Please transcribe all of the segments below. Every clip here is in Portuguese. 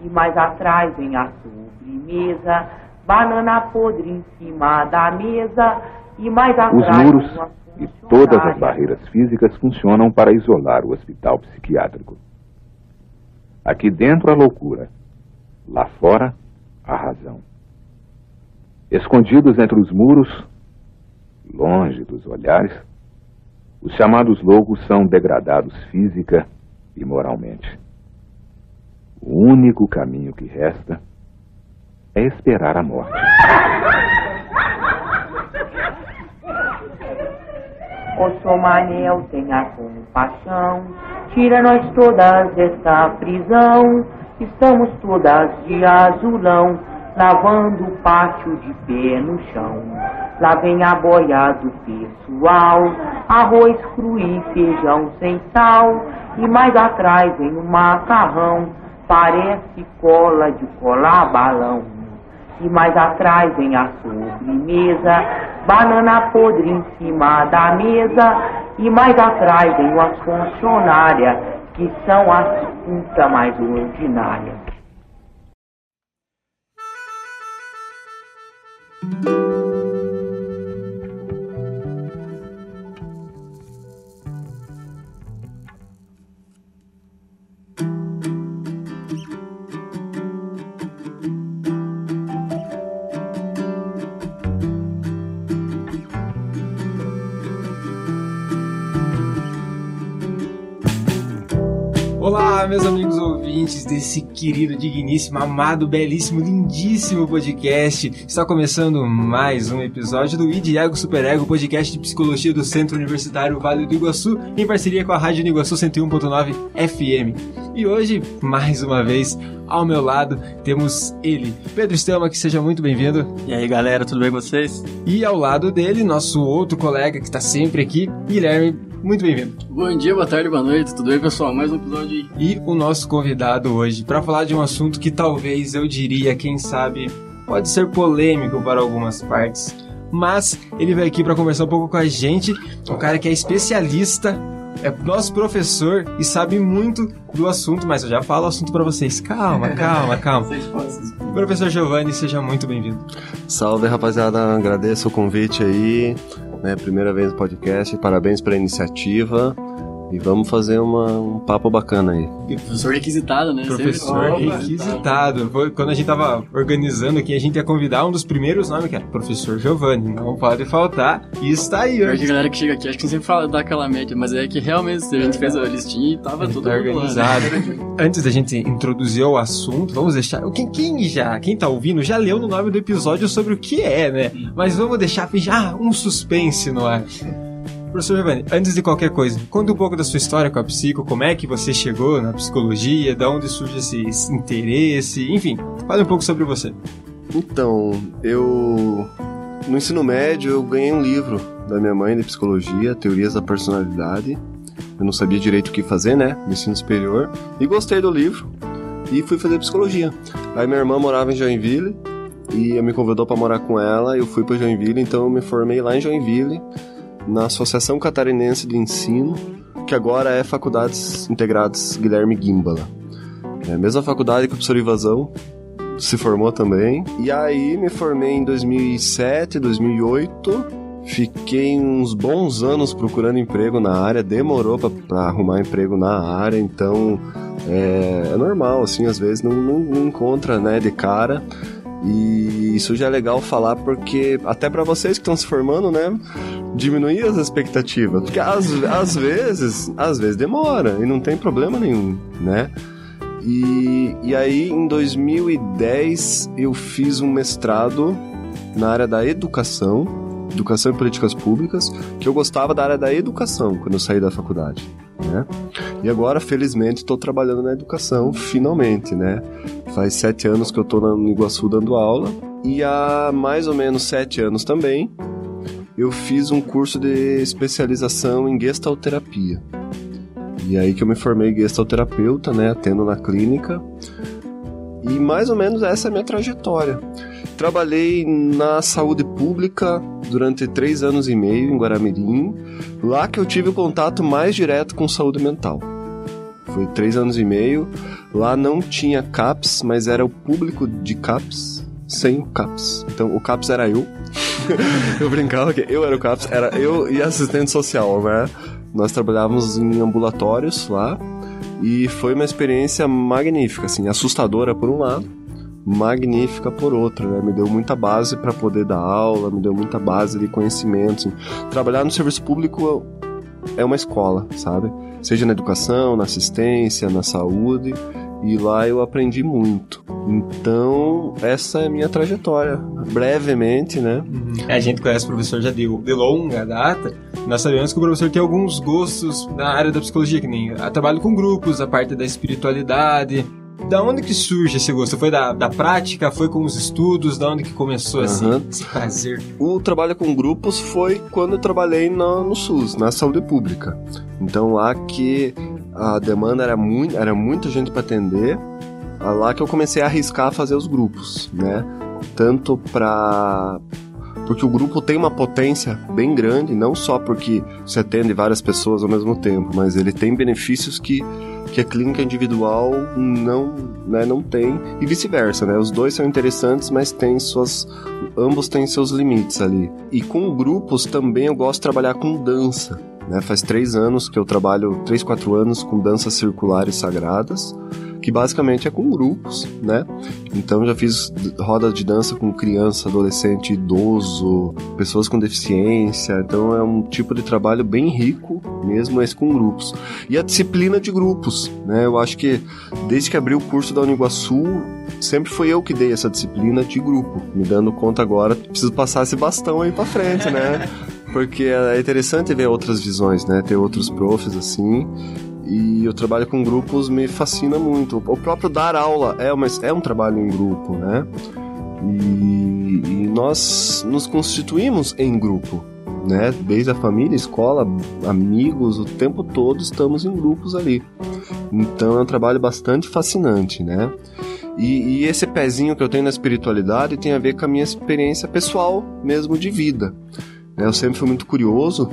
e mais atrás vem a sobremesa, banana podre em cima da mesa e mais atrás... Os muros e todas as barreiras físicas funcionam para isolar o hospital psiquiátrico. Aqui dentro a loucura, lá fora a razão. Escondidos entre os muros, longe dos olhares, os chamados loucos são degradados física e moralmente. O único caminho que resta é esperar a morte. O Somanel tenha compaixão, tira nós todas desta prisão. Estamos todas de azulão, lavando o pátio de pé no chão. Lá vem a boia do pessoal, arroz cru e feijão sem sal. E mais atrás vem o macarrão, parece cola de colar balão. E mais atrás vem a sobremesa, banana podre em cima da mesa. E mais atrás vem as funcionárias, que são as putas mais ordinárias. Meus amigos ouvintes desse querido, digníssimo, amado, belíssimo, lindíssimo podcast. Está começando mais um episódio do ID Ego Super Ego, podcast de psicologia do Centro Universitário Vale do Iguaçu, em parceria com a Rádio Iguaçu 101.9 FM. E hoje, mais uma vez, ao meu lado, temos ele, Pedro Estama, que seja muito bem-vindo. E aí, galera, tudo bem com vocês? E ao lado dele, nosso outro colega que está sempre aqui, Guilherme muito bem-vindo. Bom dia, boa tarde, boa noite, tudo bem, pessoal? Mais um episódio aí. E o nosso convidado hoje para falar de um assunto que talvez eu diria, quem sabe, pode ser polêmico para algumas partes. Mas ele veio aqui para conversar um pouco com a gente, um cara que é especialista, é nosso professor e sabe muito do assunto, mas eu já falo o assunto para vocês. Calma, calma, calma. Professor Giovanni, seja muito bem-vindo. Salve, rapaziada, agradeço o convite aí né? Primeira vez no podcast, parabéns pela iniciativa. E vamos fazer uma, um papo bacana aí. E professor requisitado, né? Professor Sempre... requisitado. Foi quando a gente tava organizando aqui, a gente ia convidar um dos primeiros nomes, que era Professor Giovanni. Não pode faltar. E está aí hoje. A galera que chega aqui, acho que sempre fala daquela média, mas é que realmente a gente fez a listinha e tava tudo tá organizado. Antes da gente introduzir o assunto, vamos deixar. Quem, quem já, quem tá ouvindo, já leu no nome do episódio sobre o que é, né? Mas vamos deixar já um suspense no ar. Professor Giovanni, antes de qualquer coisa, conta um pouco da sua história com a psico, como é que você chegou na psicologia, de onde surge esse interesse, enfim, fale um pouco sobre você. Então, eu no ensino médio eu ganhei um livro da minha mãe de psicologia, Teorias da Personalidade. Eu não sabia direito o que fazer, né, no ensino superior, e gostei do livro e fui fazer psicologia. Aí minha irmã morava em Joinville e me convidou para morar com ela, eu fui para Joinville, então eu me formei lá em Joinville na Associação Catarinense de Ensino, que agora é Faculdades Integradas Guilherme Gimbala. É a mesma faculdade que o professor Ivazão se formou também. E aí me formei em 2007, 2008. Fiquei uns bons anos procurando emprego na área, demorou para arrumar emprego na área, então é, é, normal, assim, às vezes não, não, não encontra, né, de cara. E isso já é legal falar porque até para vocês que estão se formando, né, diminuir as expectativas, porque às, às vezes, às vezes demora e não tem problema nenhum, né? E, e aí em 2010 eu fiz um mestrado na área da educação Educação e Políticas Públicas, que eu gostava da área da educação quando eu saí da faculdade, né? E agora, felizmente, estou trabalhando na educação, finalmente, né? Faz sete anos que eu estou no Iguaçu dando aula e há mais ou menos sete anos também eu fiz um curso de especialização em gestalterapia. E aí que eu me formei gestalterapeuta, né, atendo na clínica. E mais ou menos essa é a minha trajetória. Trabalhei na saúde pública durante três anos e meio em Guaramirim, lá que eu tive o contato mais direto com saúde mental. Foi três anos e meio. Lá não tinha CAPS, mas era o público de CAPS sem o CAPS. Então o CAPS era eu. eu brincava que eu era o CAPS, era eu e assistente social, né? Nós trabalhávamos em ambulatórios lá e foi uma experiência magnífica, assim, assustadora por um lado, magnífica por outro, né? Me deu muita base para poder dar aula, me deu muita base de conhecimento. Assim. Trabalhar no serviço público é uma escola, sabe? Seja na educação, na assistência, na saúde. E lá eu aprendi muito. Então, essa é a minha trajetória. Brevemente, né? Uhum. A gente conhece o professor já de, de longa data. Nós sabemos que o professor tem alguns gostos na área da psicologia, que nem a trabalho com grupos, a parte da espiritualidade. Da onde que surge esse gosto? Foi da, da prática? Foi com os estudos? Da onde que começou assim, uhum. esse prazer? O trabalho com grupos foi quando eu trabalhei no, no SUS, na saúde pública. Então lá que a demanda era, muito, era muita gente para atender, lá que eu comecei a arriscar fazer os grupos, né? Tanto para porque o grupo tem uma potência bem grande, não só porque você atende várias pessoas ao mesmo tempo, mas ele tem benefícios que, que a clínica individual não, né, não tem, e vice-versa, né? Os dois são interessantes, mas tem suas. ambos têm seus limites ali. E com grupos também eu gosto de trabalhar com dança. Né? Faz três anos que eu trabalho, três, quatro anos com danças circulares sagradas que basicamente é com grupos, né? Então já fiz rodas de dança com criança, adolescente, idoso, pessoas com deficiência. Então é um tipo de trabalho bem rico, mesmo esse com grupos. E a disciplina de grupos, né? Eu acho que desde que abri o curso da Uniguaçu, sempre foi eu que dei essa disciplina de grupo, me dando conta agora, preciso passar esse bastão aí para frente, né? Porque é interessante ver outras visões, né? Ter outros profs assim e o trabalho com grupos me fascina muito. O próprio dar aula é, uma, é um trabalho em grupo, né? E, e nós nos constituímos em grupo, né? Desde a família, escola, amigos, o tempo todo estamos em grupos ali. Então é um trabalho bastante fascinante, né? E, e, esse pezinho que eu tenho na espiritualidade tem a ver com a minha experiência pessoal mesmo de vida. Eu sempre fui muito curioso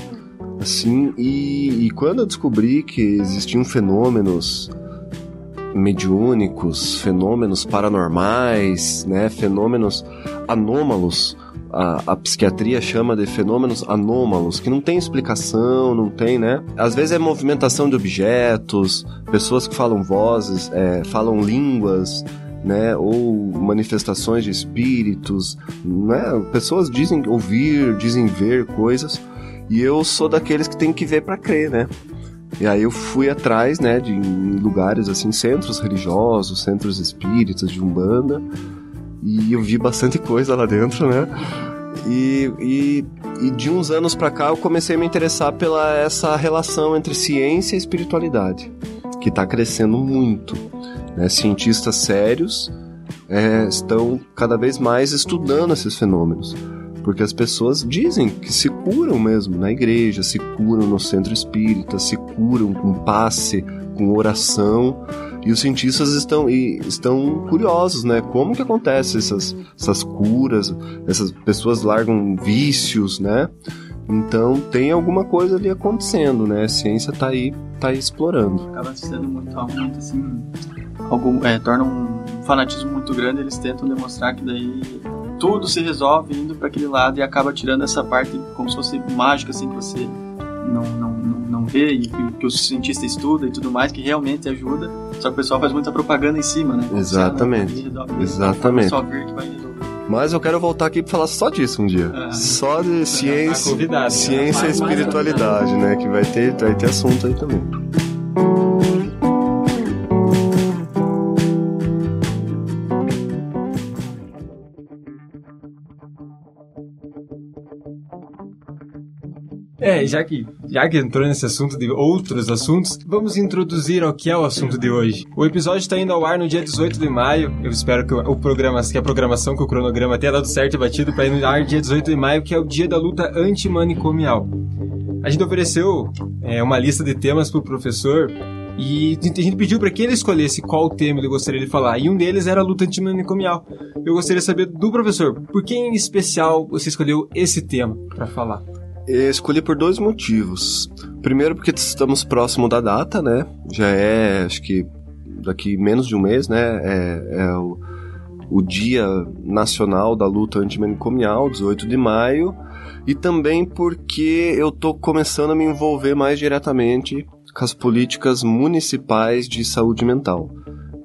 assim, e, e quando eu descobri que existiam fenômenos mediúnicos, fenômenos paranormais, né, fenômenos anômalos, a, a, psiquiatria chama de fenômenos anômalos, que não tem explicação, não tem, né? Às vezes é movimentação de objetos, pessoas que falam vozes, é, falam línguas, né? Ou manifestações de espíritos, né? Pessoas dizem ouvir, dizem ver coisas. E eu sou daqueles que tem que ver para crer, né? E aí eu fui atrás, né, de lugares assim, centros religiosos, centros espíritas, de Umbanda, e eu vi bastante coisa lá dentro, né? E, e, e de uns anos para cá eu comecei a me interessar pela essa relação entre ciência e espiritualidade, que está crescendo muito. Né? Cientistas sérios é, estão cada vez mais estudando esses fenômenos porque as pessoas dizem que se curam mesmo na igreja, se curam no centro espírita, se curam com passe, com oração. E os cientistas estão, e, estão curiosos, né? Como que acontece essas, essas curas? Essas pessoas largam vícios, né? Então tem alguma coisa ali acontecendo, né? A ciência está aí, tá aí explorando. Acaba sendo muito, muito assim, algo, é, torna um fanatismo muito grande. Eles tentam demonstrar que daí tudo se resolve indo para aquele lado e acaba tirando essa parte como se fosse mágica, assim, que você não, não, não, não vê e que o cientista estuda e tudo mais, que realmente ajuda. Só que o pessoal faz muita propaganda em cima, né? Exatamente. Exatamente. Só ver que vai resolver. Mas eu quero voltar aqui para falar só disso um dia. Ah, só de ciência, tá ciência e espiritualidade, né? Que vai ter, vai ter assunto aí também. É, já que, já que entrou nesse assunto de outros assuntos, vamos introduzir ao que é o assunto de hoje. O episódio está indo ao ar no dia 18 de maio. Eu espero que o programa, que a programação, que o cronograma tenha dado certo e batido para ir no ar dia 18 de maio, que é o dia da luta antimanicomial. A gente ofereceu é, uma lista de temas para o professor e a gente pediu para que ele escolhesse qual tema ele gostaria de falar. E um deles era a luta antimanicomial. Eu gostaria de saber do professor, por que em especial você escolheu esse tema para falar? Escolhi por dois motivos. Primeiro, porque estamos próximo da data, né? Já é, acho que daqui menos de um mês, né? É, é o, o Dia Nacional da Luta Antimanicomial, 18 de maio, e também porque eu tô começando a me envolver mais diretamente com as políticas municipais de saúde mental.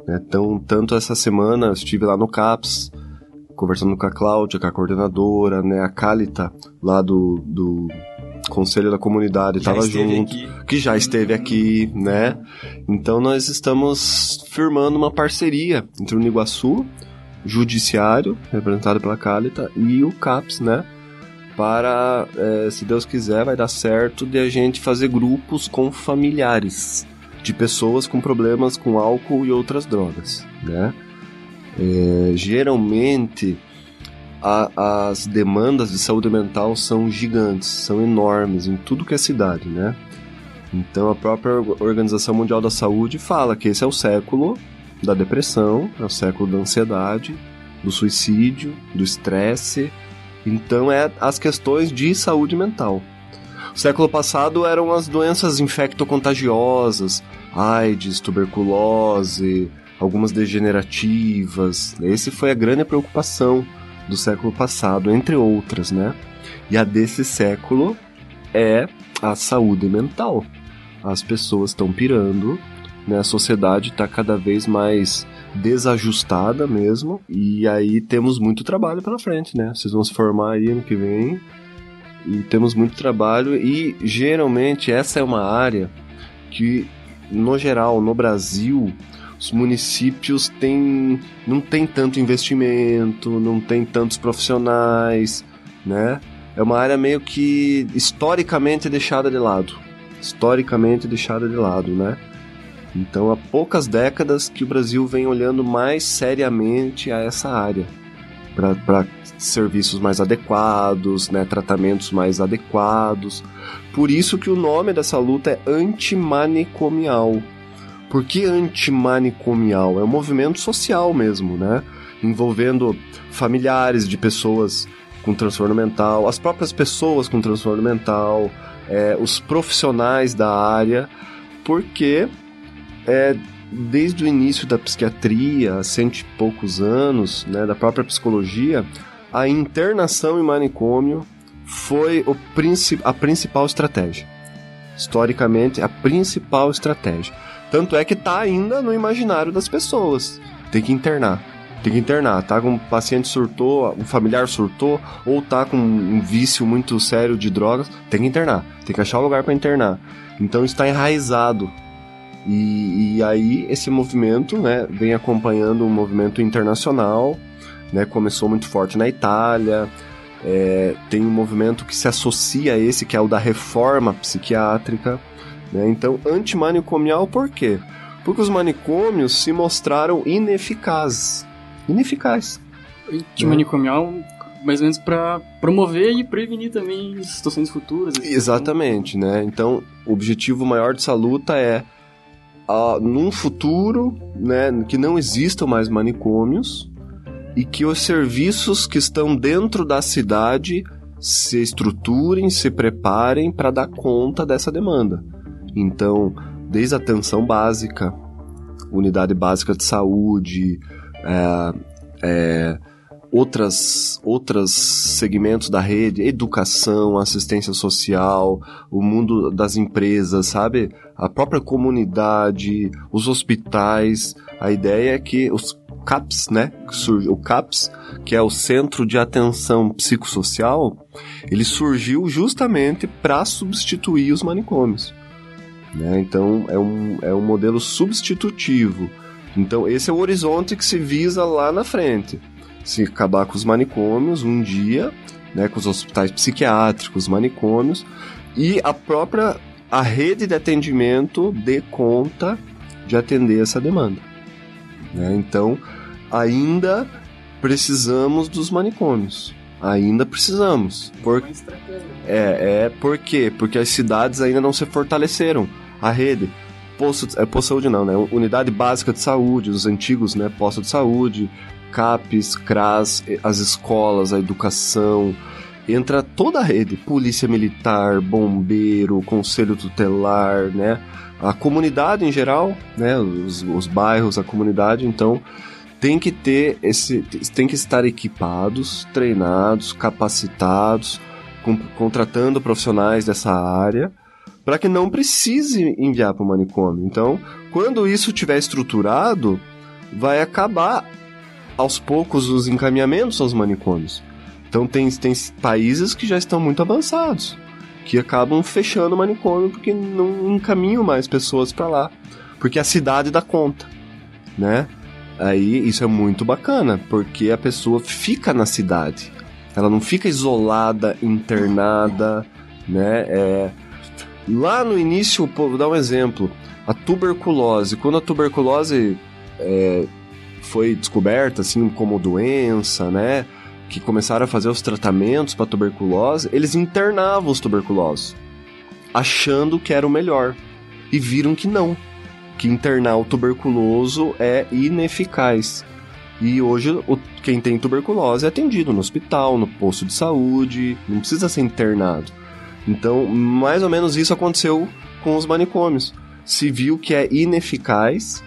Né? Então, tanto essa semana eu estive lá no CAPS, conversando com a Cláudia, com a coordenadora, né, a Calita, lá do, do Conselho da Comunidade, estava junto, aqui. que já esteve aqui, né? Então nós estamos firmando uma parceria entre o Niguaçu, Judiciário, representado pela Calita, e o CAPS, né? Para, eh, se Deus quiser, vai dar certo de a gente fazer grupos com familiares de pessoas com problemas com álcool e outras drogas, né? É, geralmente a- as demandas de saúde mental são gigantes, são enormes em tudo que é cidade, né? Então a própria Org- Organização Mundial da Saúde fala que esse é o século da depressão, é o século da ansiedade, do suicídio, do estresse. Então é as questões de saúde mental. O século passado eram as doenças infectocontagiosas, AIDS, tuberculose, algumas degenerativas. Esse foi a grande preocupação do século passado, entre outras, né? E a desse século é a saúde mental. As pessoas estão pirando, né? A sociedade está cada vez mais desajustada mesmo, e aí temos muito trabalho pela frente, né? Vocês vão se formar aí ano que vem, e temos muito trabalho, e geralmente essa é uma área que, no geral, no Brasil, os municípios têm, não tem tanto investimento, não tem tantos profissionais, né? É uma área meio que historicamente deixada de lado. Historicamente deixada de lado, né? Então há poucas décadas que o Brasil vem olhando mais seriamente a essa área para serviços mais adequados, né, tratamentos mais adequados. Por isso que o nome dessa luta é antimanicomial. Por que antimanicomial? É um movimento social mesmo, né? Envolvendo familiares de pessoas com transtorno mental, as próprias pessoas com transtorno mental, é, os profissionais da área, porque é, desde o início da psiquiatria, há cento e poucos anos, né, da própria psicologia, a internação em manicômio foi o princi a principal estratégia. Historicamente, a principal estratégia. Tanto é que tá ainda no imaginário das pessoas. Tem que internar. Tem que internar. Tá com um paciente surtou, um familiar surtou, ou tá com um vício muito sério de drogas, tem que internar. Tem que achar um lugar para internar. Então está enraizado. E, e aí esse movimento né, vem acompanhando um movimento internacional. Né, começou muito forte na Itália. É, tem um movimento que se associa a esse, que é o da reforma psiquiátrica. Né? Então, antimanicomial por quê? Porque os manicômios se mostraram ineficazes. Ineficazes. Antimanicomial, mais ou menos para promover e prevenir também situações futuras. assim. Exatamente, né? Então, o objetivo maior dessa luta é, ah, num futuro, né, que não existam mais manicômios e que os serviços que estão dentro da cidade se estruturem, se preparem para dar conta dessa demanda. Então, desde a atenção básica, unidade básica de saúde, é, é, outras outros segmentos da rede, educação, assistência social, o mundo das empresas, sabe? A própria comunidade, os hospitais. A ideia é que os CAPS, né? O CAPS, que é o Centro de Atenção Psicossocial, ele surgiu justamente para substituir os manicômios. Né? Então é um, é um modelo substitutivo. Então esse é o horizonte que se visa lá na frente. Se acabar com os manicômios um dia, né, com os hospitais psiquiátricos, manicômios, e a própria a rede de atendimento dê conta de atender essa demanda. né? Então ainda precisamos dos manicômios. Ainda precisamos. Por, é, é por quê? Porque as cidades ainda não se fortaleceram. A rede. Posto, é, posto de saúde não, né? Unidade básica de saúde, os antigos, né? Posto de saúde, CAPES, CRAS, as escolas, a educação. Entra toda a rede. Polícia Militar, Bombeiro, Conselho Tutelar, né? a comunidade em geral, né, os, os bairros, a comunidade, então tem que ter esse, tem que estar equipados, treinados, capacitados, com, contratando profissionais dessa área para que não precise enviar para o manicômio. Então, quando isso tiver estruturado, vai acabar aos poucos os encaminhamentos aos manicômios. Então tem, tem países que já estão muito avançados, que acabam fechando o manicômio porque não encaminham mais pessoas para lá, porque a cidade dá conta, né? Aí isso é muito bacana, porque a pessoa fica na cidade. Ela não fica isolada, internada, né? É... Lá no início, vou dar um exemplo. A tuberculose. Quando a tuberculose é, foi descoberta assim como doença, né? Que começaram a fazer os tratamentos para tuberculose, eles internavam os tuberculosos, achando que era o melhor. E viram que não, que internar o tuberculoso é ineficaz. E hoje o, quem tem tuberculose é atendido no hospital, no posto de saúde, não precisa ser internado. Então, mais ou menos isso aconteceu com os manicômios. Se viu que é ineficaz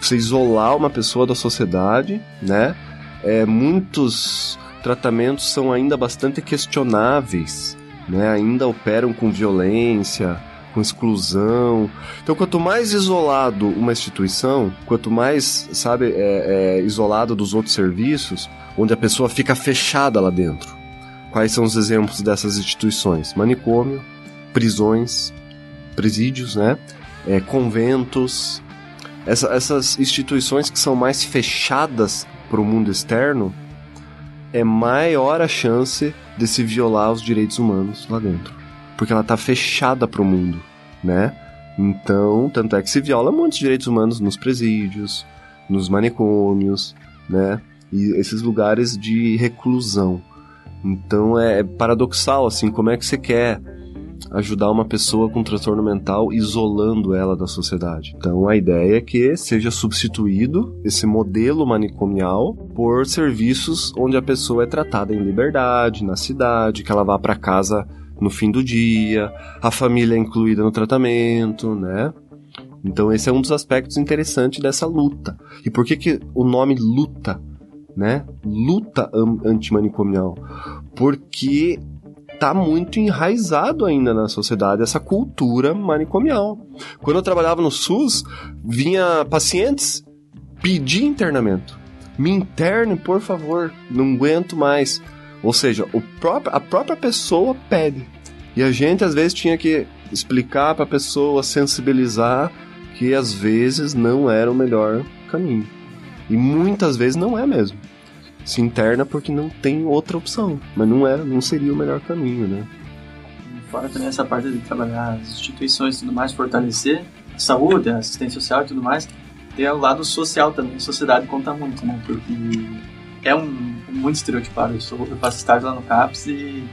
você isolar uma pessoa da sociedade, né? É, muitos tratamentos são ainda bastante questionáveis, né? Ainda operam com violência, com exclusão. Então, quanto mais isolado uma instituição, quanto mais, sabe, é, é, isolado dos outros serviços, onde a pessoa fica fechada lá dentro. Quais são os exemplos dessas instituições? Manicômio, prisões, presídios, né? É, conventos, essa, essas instituições que são mais fechadas para o mundo externo, é maior a chance de se violar os direitos humanos lá dentro. Porque ela está fechada para o mundo, né? Então, tanto é que se viola muitos direitos humanos nos presídios, nos manicômios, né? E esses lugares de reclusão. Então é paradoxal, assim, como é que você quer ajudar uma pessoa com transtorno mental isolando ela da sociedade. Então a ideia é que seja substituído esse modelo manicomial por serviços onde a pessoa é tratada em liberdade, na cidade, que ela vá para casa no fim do dia, a família é incluída no tratamento, né? Então esse é um dos aspectos interessantes dessa luta. E por que, que o nome luta, né? Luta antimanicomial? Porque tá muito enraizado ainda na sociedade essa cultura manicomial. Quando eu trabalhava no SUS, vinha pacientes pedir internamento. Me interne, por favor, não aguento mais. Ou seja, o próprio, a própria pessoa pede. E a gente às vezes tinha que explicar para a pessoa, sensibilizar que às vezes não era o melhor caminho. E muitas vezes não é mesmo se interna porque não tem outra opção. Mas não, é, não seria o melhor caminho, né? Fora também essa parte de trabalhar as instituições e tudo mais, fortalecer a saúde, a assistência social e tudo mais, tem o lado social também, a sociedade conta muito, né? Porque é um, muito estereotipado. Eu, sou, eu faço estágio lá no CAPS e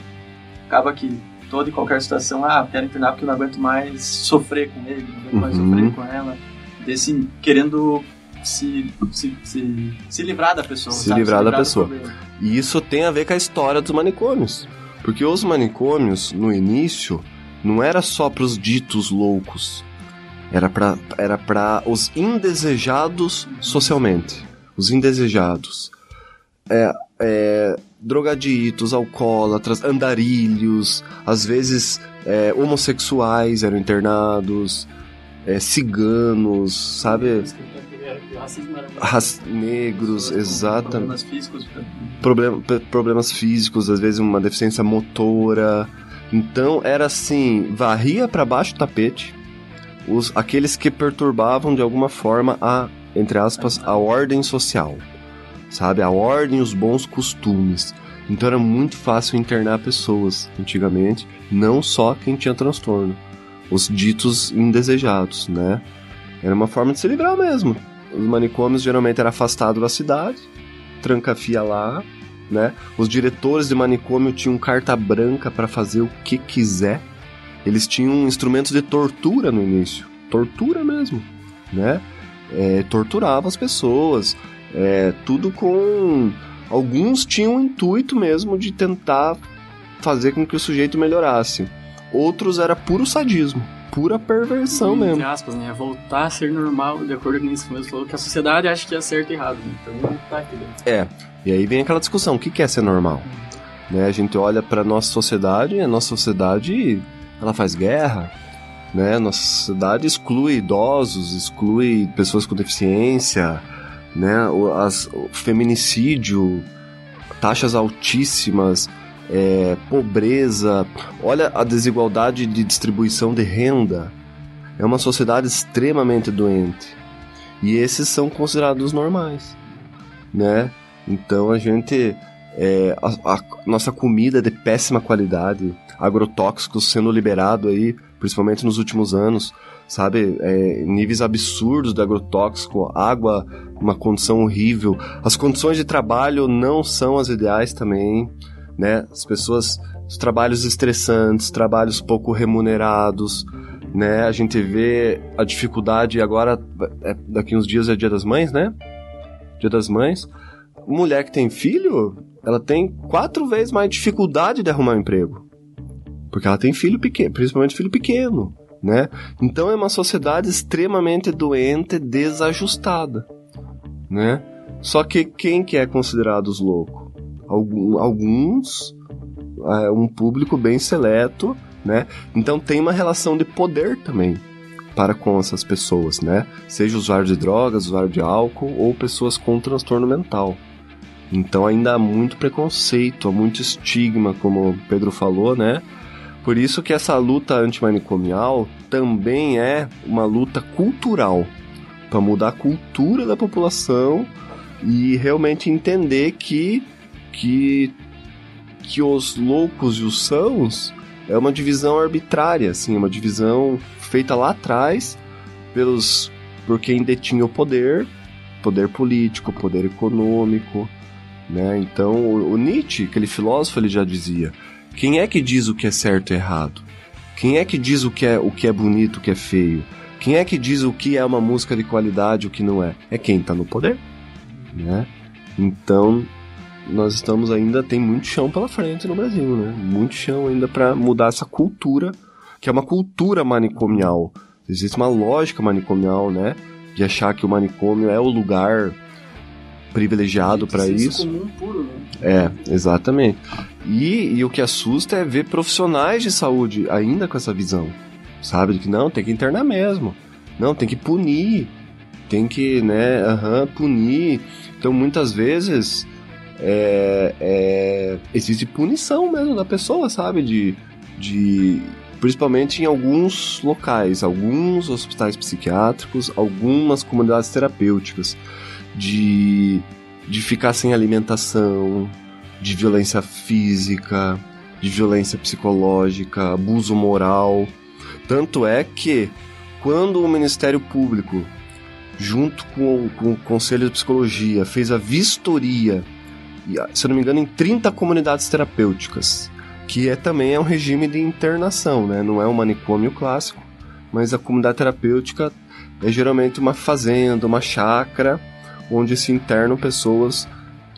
acaba que toda e qualquer situação, ah, quero internar porque eu não aguento mais sofrer com ele, não aguento uhum. mais sofrer com ela. Desse, querendo se, se, se, se livrar da pessoa. Se, sabe? livrar, se livrar da pessoa. E isso tem a ver com a história dos manicômios. Porque os manicômios, no início, não era só para os ditos loucos. Era para era pra os indesejados socialmente. Os indesejados. É, é, drogaditos, alcoólatras, andarilhos, às vezes é, homossexuais eram internados, é, ciganos, sabe? negros, exatamente. Problemas físicos. Problem, problemas físicos, às vezes uma deficiência motora. Então era assim, varria para baixo do tapete os aqueles que perturbavam de alguma forma a, entre aspas, a ordem social. Sabe, a ordem, os bons costumes. Então era muito fácil internar pessoas antigamente, não só quem tinha transtorno, os ditos indesejados, né? Era uma forma de se livrar mesmo. Os manicômios geralmente eram afastados da cidade, tranca-fia lá, né? Os diretores de manicômio tinham carta branca para fazer o que quiser. Eles tinham instrumentos de tortura no início, tortura mesmo, né? É, torturava as pessoas, é, tudo com alguns tinham o intuito mesmo de tentar fazer com que o sujeito melhorasse. Outros era puro sadismo, pura perversão Entre mesmo. aspas, né? Voltar a ser normal, de acordo com isso mesmo falou, que a sociedade acha que é certo e errado. né? Então tá aqui dentro. É. E aí vem aquela discussão, o que que é ser normal? Né, a gente olha pra nossa sociedade, e a nossa sociedade, ela faz guerra, né? Nossa sociedade exclui idosos, exclui pessoas com deficiência, né? O, as, o feminicídio, taxas altíssimas, é, pobreza. Olha a desigualdade de distribuição de renda. É uma sociedade extremamente doente. E esses são considerados normais, né? Então a gente. é, a, a nossa comida é de péssima qualidade, agrotóxicos sendo liberado aí, principalmente nos últimos anos, sabe? É, níveis absurdos de agrotóxico, água, uma condição horrível. As condições de trabalho não são as ideais também, né? As pessoas, os trabalhos estressantes, trabalhos pouco remunerados, né? A gente vê a dificuldade agora, é, daqui uns dias é Dia das Mães, né? Dia das Mães. Mulher que tem filho, ela tem quatro vezes mais dificuldade de arrumar um emprego. Porque ela tem filho pequeno, principalmente filho pequeno, né? Então é uma sociedade extremamente doente, desajustada, né? Só que quem que é considerado os loucos? Alguns, é, um público bem seleto, né? Então tem uma relação de poder também para com essas pessoas, né? Seja usuário de drogas, usuário de álcool ou pessoas com transtorno mental. Então ainda há muito preconceito, há muito estigma, como o Pedro falou, né? Por isso que essa luta antimanicomial também é uma luta cultural para mudar a cultura da população e realmente entender que que que os loucos e os sãos é uma divisão arbitrária, assim, é uma divisão feita lá atrás pelos por quem detinha o poder, poder político, poder econômico, né? Então o, o Nietzsche, aquele filósofo, ele já dizia: quem é que diz o que é certo e errado? Quem é que diz o que é o que é bonito, o que é feio? Quem é que diz o que é uma música de qualidade, o que não é? É quem está no poder, né? Então nós estamos ainda tem muito chão pela frente no Brasil, né? Muito chão ainda para mudar essa cultura, que é uma cultura manicomial. Existe uma lógica manicomial, né? De achar que o manicômio é o lugar privilegiado para isso. comum puro, né? É, exatamente. E, e o que assusta é ver profissionais de saúde ainda com essa visão, sabe? De que não, tem que internar mesmo. Não, tem que punir. Tem que, né, aham, punir. Então, muitas vezes, é, é, existe punição mesmo da pessoa, sabe? De, de, principalmente em alguns locais, alguns hospitais psiquiátricos, algumas comunidades terapêuticas, de, de ficar sem alimentação, de violência física, de violência psicológica, abuso moral. Tanto é que quando o Ministério Público, junto com o, com o Conselho de Psicologia, fez a vistoria, ah, se eu não me engano, em 30 comunidades terapêuticas, que é também é um regime de internação, né? Não é um manicômio clássico, mas a comunidade terapêutica é geralmente uma fazenda, uma chácara, onde se internam pessoas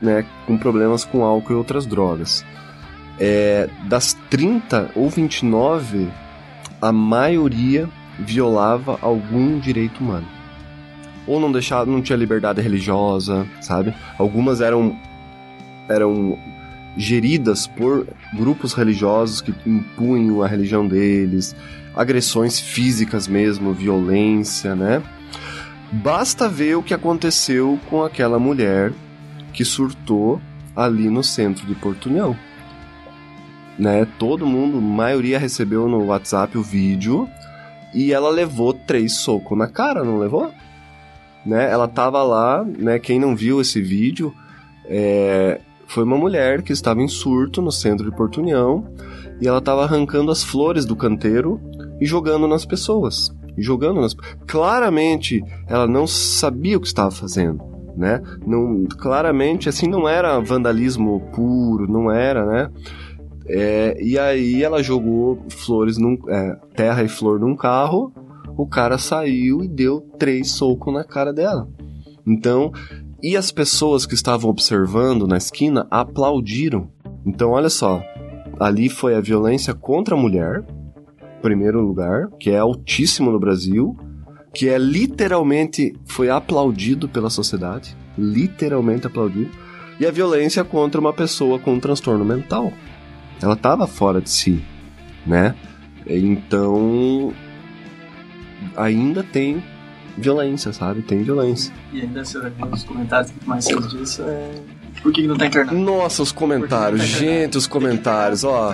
né, com problemas com álcool e outras drogas. É, das 30 ou 29, a maioria violava algum direito humano. Ou não deixava, não tinha liberdade religiosa, sabe? Algumas eram eram geridas por grupos religiosos que impunham a religião deles, agressões físicas mesmo, violência, né? Basta ver o que aconteceu com aquela mulher que surtou ali no centro de Portunhão. Né? Todo mundo, maioria recebeu no WhatsApp o vídeo e ela levou três socos na cara, não levou? Né? Ela tava lá, né? Quem não viu esse vídeo, é, foi uma mulher que estava em surto no centro de Portunhão e ela estava arrancando as flores do canteiro e jogando nas pessoas. Jogando nas. Claramente, ela não sabia o que estava fazendo, né? Não, claramente, assim, não era vandalismo puro, não era, né? É, e aí ela jogou flores num. é, terra e flor num carro, o cara saiu e deu três socos na cara dela. Então, e as pessoas que estavam observando na esquina aplaudiram. Então, olha só, ali foi a violência contra a mulher, primeiro lugar, que é altíssimo no Brasil, que é literalmente foi aplaudido pela sociedade, literalmente aplaudido, e a violência contra uma pessoa com um transtorno mental. Ela estava fora de si, né? Então ainda tem violência, sabe? Tem violência. E ainda se ver os comentários que mais se disso é. Por que, que não tá internado? Nossa, os comentários, tá gente, os comentários, ó.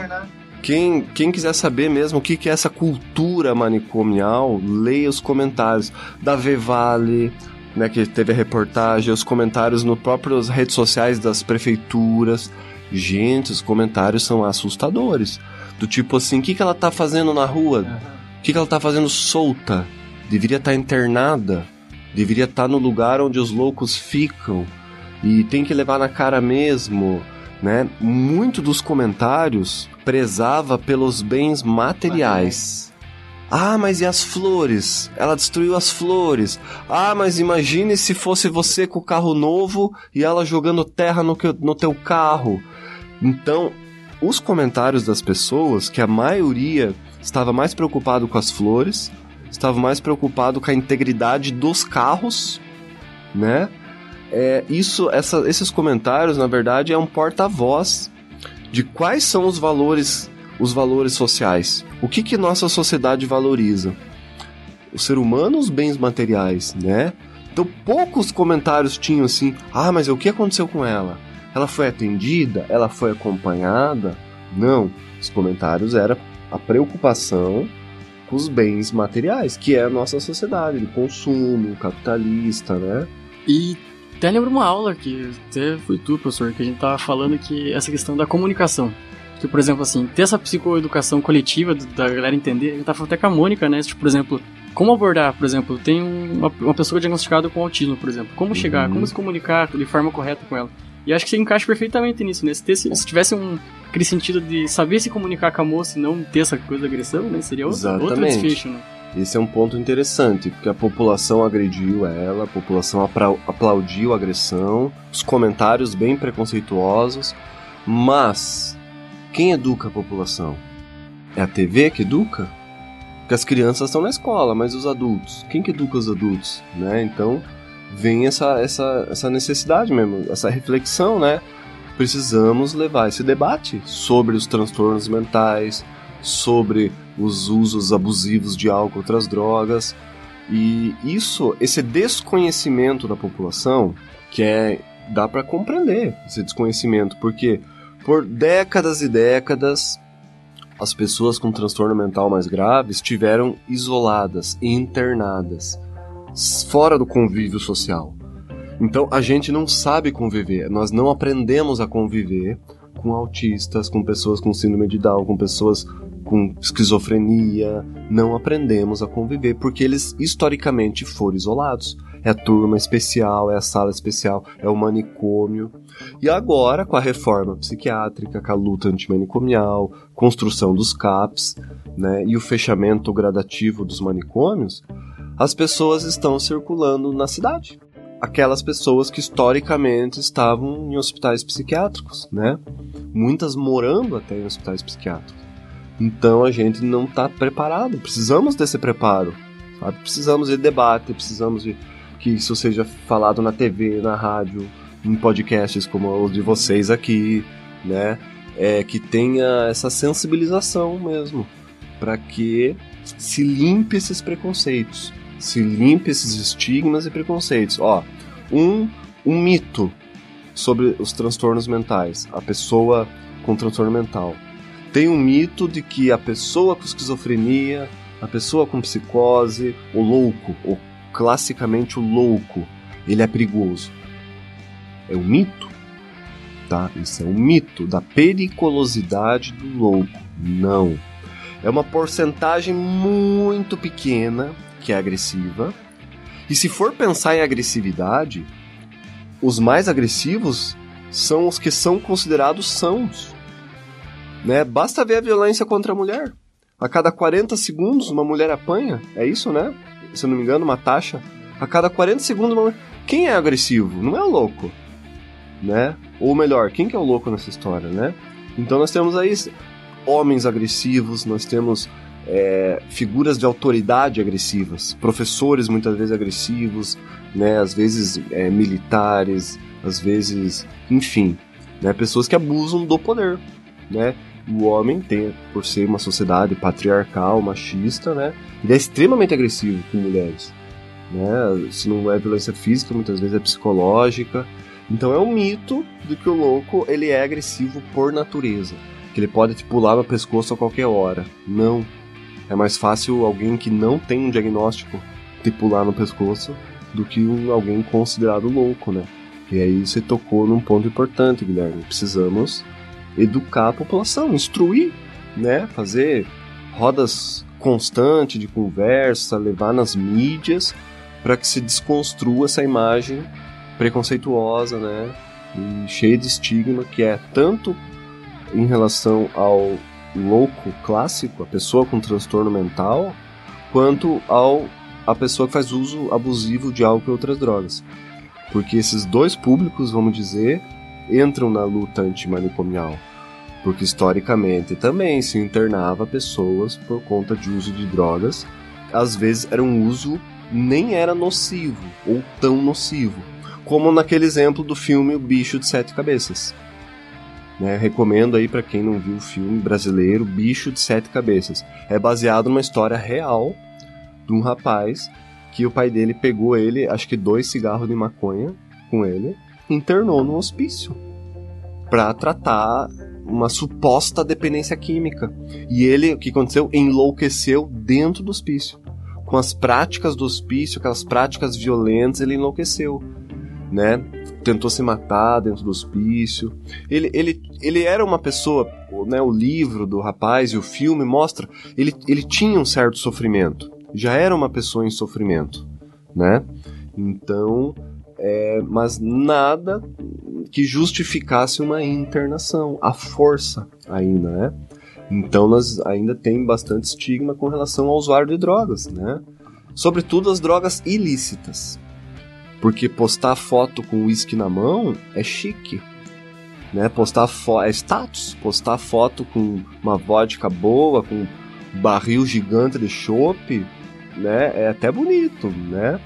Quem, quem quiser saber mesmo o que, que é essa cultura manicomial, leia os comentários da Vevale, né, que teve a reportagem, os comentários no próprias redes sociais das prefeituras. Gente, os comentários são assustadores. Do tipo assim, o que, que ela tá fazendo na rua? O que, que ela tá fazendo solta? Deveria estar internada. Deveria estar no lugar onde os loucos ficam. E tem que levar na cara mesmo, né? Muito dos comentários prezava pelos bens materiais. Ah, mas e as flores? Ela destruiu as flores. Ah, mas imagine se fosse você com o carro novo e ela jogando terra no, que- no teu carro. Então, os comentários das pessoas, que a maioria estava mais preocupado com as flores, estava mais preocupado com a integridade dos carros, né? É, isso, essa- esses comentários, na verdade, é um porta-voz de quais são os valores, os valores sociais. O que que nossa sociedade valoriza? O ser humano, os bens materiais, né? Então poucos comentários tinham assim: "Ah, mas o que aconteceu com ela? Ela foi atendida? Ela foi acompanhada?" Não, os comentários era a preocupação com os bens materiais, que é a nossa sociedade de consumo, capitalista, né? E até lembro uma aula que até foi tu, professor, que a gente tava falando que essa questão da comunicação. Que, por exemplo, assim, ter essa psicoeducação coletiva da galera entender, a gente tava falando até com a Mônica, né? Tipo, por exemplo, como abordar, por exemplo, tem um- uma, uma pessoa diagnosticada com autismo, por exemplo. Como chegar, Uhum. como se comunicar de forma correta com ela. E acho que você encaixa perfeitamente nisso, né? Se, ter- se tivesse um, aquele sentido de saber se comunicar com a moça e não ter essa coisa da agressão, né? Seria outro, outro desfecho, né? Esse é um ponto interessante, porque a população agrediu ela, a população aplaudiu a agressão, os comentários bem preconceituosos, mas quem educa a população? É a TV que educa? Porque as crianças estão na escola, mas os adultos? Quem que educa os adultos? Né? Então vem essa, essa, essa necessidade mesmo, essa reflexão, né? Precisamos levar esse debate sobre os transtornos mentais, sobre os usos abusivos de álcool outras drogas. E isso, esse desconhecimento da população, que é dá para compreender esse desconhecimento, porque por décadas e décadas as pessoas com transtorno mental mais grave estiveram isoladas, internadas, fora do convívio social. Então a gente não sabe conviver, nós não aprendemos a conviver com autistas, com pessoas com síndrome de Down, com pessoas com esquizofrenia, não aprendemos a conviver porque eles historicamente foram isolados. É a turma especial, é a sala especial, é o manicômio. E agora, com a reforma psiquiátrica, com a luta antimanicomial, construção dos CAPs, né, e o fechamento gradativo dos manicômios, as pessoas estão circulando na cidade. Aquelas pessoas que historicamente estavam em hospitais psiquiátricos, né? Muitas morando até em hospitais psiquiátricos. Então a gente não está preparado. Precisamos desse preparo. Sabe? Precisamos de debate, precisamos de que isso seja falado na TV, na rádio, em podcasts como os de vocês aqui, né? É, que tenha essa sensibilização mesmo, para que se limpe esses preconceitos, se limpe esses estigmas e preconceitos. Ó, um, um mito sobre os transtornos mentais, a pessoa com transtorno mental. Tem um mito de que a pessoa com esquizofrenia, a pessoa com psicose, o louco, ou classicamente o louco, ele é perigoso. É um mito, tá? Isso é um mito da periculosidade do louco. Não. É uma porcentagem muito pequena que é agressiva. E se for pensar em agressividade, os mais agressivos são os que são considerados sãos. Né? Basta ver a violência contra a mulher. A cada 40 segundos uma mulher apanha, é isso, né? Se eu não me engano, uma taxa. A cada 40 segundos uma mulher... Quem é agressivo? Não é o louco, né? Ou melhor, quem que é o louco nessa história, né? Então nós temos aí homens agressivos, nós temos é, figuras de autoridade agressivas, professores muitas vezes agressivos, né, às vezes é, militares, às vezes, enfim, né, pessoas que abusam do poder, né? O homem tem, por ser uma sociedade patriarcal, machista, né, ele é extremamente agressivo com mulheres, né? Se não é violência física, muitas vezes é psicológica. Então é um mito de que o louco ele é agressivo por natureza, que ele pode te pular no pescoço a qualquer hora. Não, é mais fácil alguém que não tem um diagnóstico te pular no pescoço do que um, alguém considerado louco, né? E aí você tocou num ponto importante, Guilherme. Precisamos educar a população, instruir, né? Fazer rodas constantes de conversa, levar nas mídias para que se desconstrua essa imagem preconceituosa, né? E cheia de estigma que é tanto em relação ao louco clássico, a pessoa com transtorno mental, quanto ao a pessoa que faz uso abusivo de álcool e outras drogas. Porque esses dois públicos, vamos dizer, entram na luta antimanicomial. Porque historicamente também se internava pessoas por conta de uso de drogas. Às vezes era um uso nem era nocivo ou tão nocivo, como naquele exemplo do filme O Bicho de Sete Cabeças. Né, recomendo aí para quem não viu o filme brasileiro Bicho de Sete Cabeças. É baseado numa história real de um rapaz que o pai dele pegou ele, acho que dois cigarros de maconha com ele, internou no hospício para tratar uma suposta dependência química. E ele, o que aconteceu? Enlouqueceu dentro do hospício. Com as práticas do hospício, aquelas práticas violentas, ele enlouqueceu, né? Tentou se matar dentro do hospício. Ele, ele, ele era uma pessoa, né, o livro do rapaz e o filme mostra, ele, ele tinha um certo sofrimento. Já era uma pessoa em sofrimento, né? Então, é, mas nada que justificasse uma internação, a força ainda, né? Então nós ainda tem bastante estigma com relação ao usuário de drogas, né? Sobretudo as drogas ilícitas. Porque postar foto com uísque na mão é chique. Né? Postar foto é status. Postar foto com uma vodka boa, com um barril gigante de chopp, né? É até bonito, né?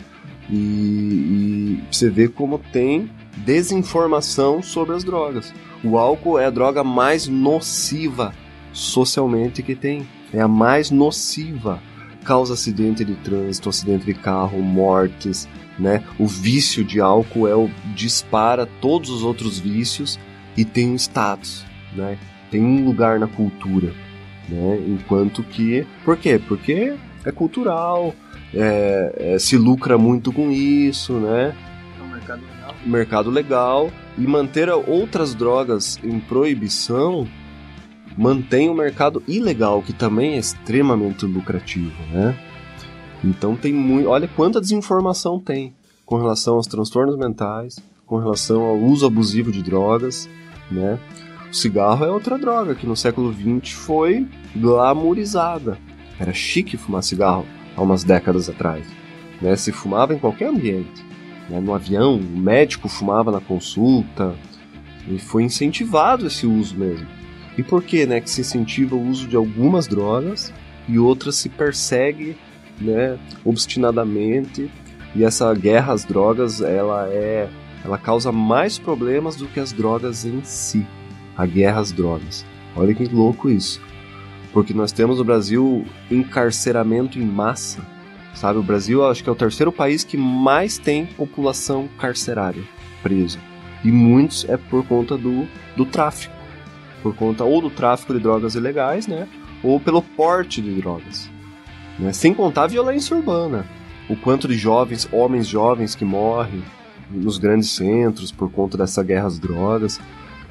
E, e você vê como tem desinformação sobre as drogas. O álcool é a droga mais nociva socialmente que tem. É a mais nociva. Causa acidente de trânsito, acidente de carro, mortes, né? O vício de álcool é o dispara todos os outros vícios e tem um status, né? Tem um lugar na cultura, né? Enquanto que, por quê? Porque é cultural, é, é, se lucra muito com isso, né? É um mercado legal. Mercado legal e manter outras drogas em proibição mantém o mercado ilegal, que também é extremamente lucrativo, né? Então tem muito. Olha quanta desinformação tem com relação aos transtornos mentais, com relação ao uso abusivo de drogas, né? O cigarro é outra droga que no século XX foi glamourizada. Era chique fumar cigarro há umas décadas atrás. Né? Se fumava em qualquer ambiente. Né? No avião, o médico fumava na consulta. E foi incentivado esse uso mesmo. E por que, né, que se incentiva o uso de algumas drogas e outras se persegue né, obstinadamente. E essa guerra às drogas, ela é, ela causa mais problemas do que as drogas em si. A guerra às drogas. Olha que louco isso. Porque nós temos no Brasil encarceramento em massa. Sabe, o Brasil acho que é o terceiro país que mais tem população carcerária presa. E muitos é por conta do, do tráfico. Por conta ou do tráfico de drogas ilegais, né? Ou pelo porte de drogas. Né? Sem contar a violência urbana. O quanto de jovens, homens jovens que morrem nos grandes centros por conta dessa guerra às drogas.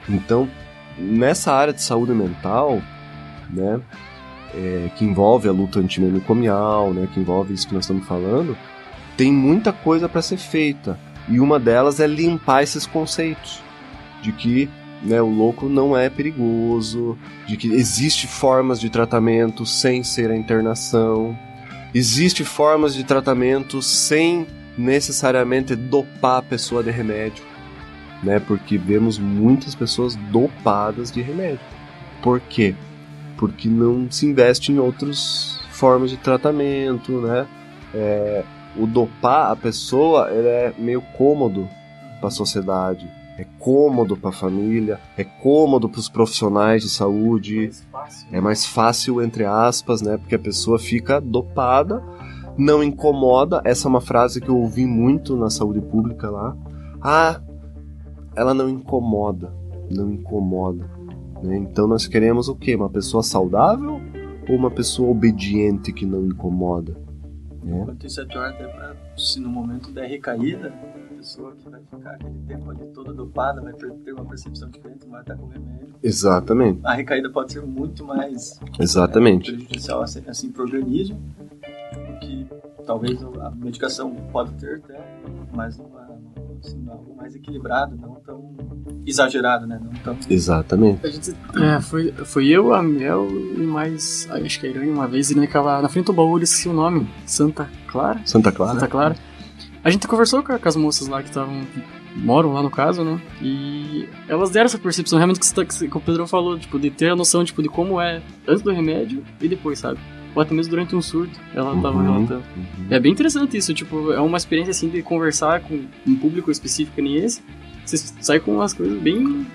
Então, nessa área de saúde mental, né, é, que envolve a luta antimanicomial, né, que envolve isso que nós estamos falando, tem muita coisa para ser feita. E uma delas é limpar esses conceitos de que né, o louco não é perigoso, de que existe formas de tratamento sem ser a internação, existe formas de tratamento sem necessariamente dopar a pessoa de remédio, né? Porque vemos muitas pessoas dopadas de remédio. Por quê? Porque não se investe em outros formas de tratamento, né? É, o dopar a pessoa é meio cômodo para a sociedade, é cômodo para a família, é cômodo para os profissionais de saúde, é mais fácil entre aspas, né? Porque a pessoa fica dopada, não incomoda. Essa é uma frase que eu ouvi muito na saúde pública lá. Ah, ela não incomoda, não incomoda. Né? Então nós queremos o quê? Uma pessoa saudável ou uma pessoa obediente que não incomoda? Né? Enquanto isso é pior até pra, se no momento der recaída, pessoa que vai ficar aquele tempo ali toda dopada vai ter uma percepção diferente, vai estar com remédio. Exatamente. A recaída pode ser muito mais Exatamente. É, prejudicial assim, assim para o organismo, do que talvez a medicação pode ter até, mas não vai assim, algo mais equilibrado, não tão exagerado, né? Não tão... Exatamente. A gente, é, foi, foi eu, a Mel e mais. Acho que a Irene uma vez, ele ficava na frente do baú, esqueci o nome. Santa Clara? Santa Clara. Santa Clara. A gente conversou com, com as moças lá que estavam. moram lá no caso, né? E elas deram essa percepção realmente que, que, que o Pedro falou, tipo, de ter a noção tipo, de como é antes do remédio e depois, sabe? ou até mesmo durante um surto, ela uhum, tava relatando. Uhum. É bem interessante isso, tipo, é uma experiência assim de conversar com um público específico nem esse, você sai com umas coisas bem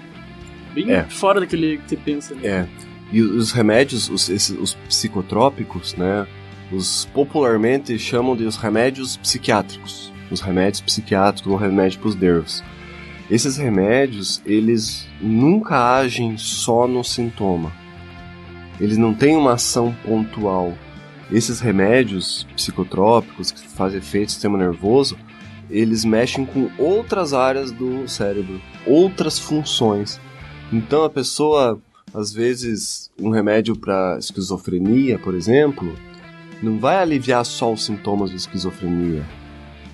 bem é. fora daquele que você pensa. Né? É. E os remédios, os, esses, os psicotrópicos, né? Os popularmente chamam de os remédios psiquiátricos. Os remédios psiquiátricos ou remédio para os nervos. Esses remédios, eles nunca agem só no sintoma eles não têm uma ação pontual. Esses remédios psicotrópicos que fazem efeito no sistema nervoso, eles mexem com outras áreas do cérebro, outras funções. Então a pessoa, às vezes, um remédio para esquizofrenia, por exemplo, não vai aliviar só os sintomas da esquizofrenia.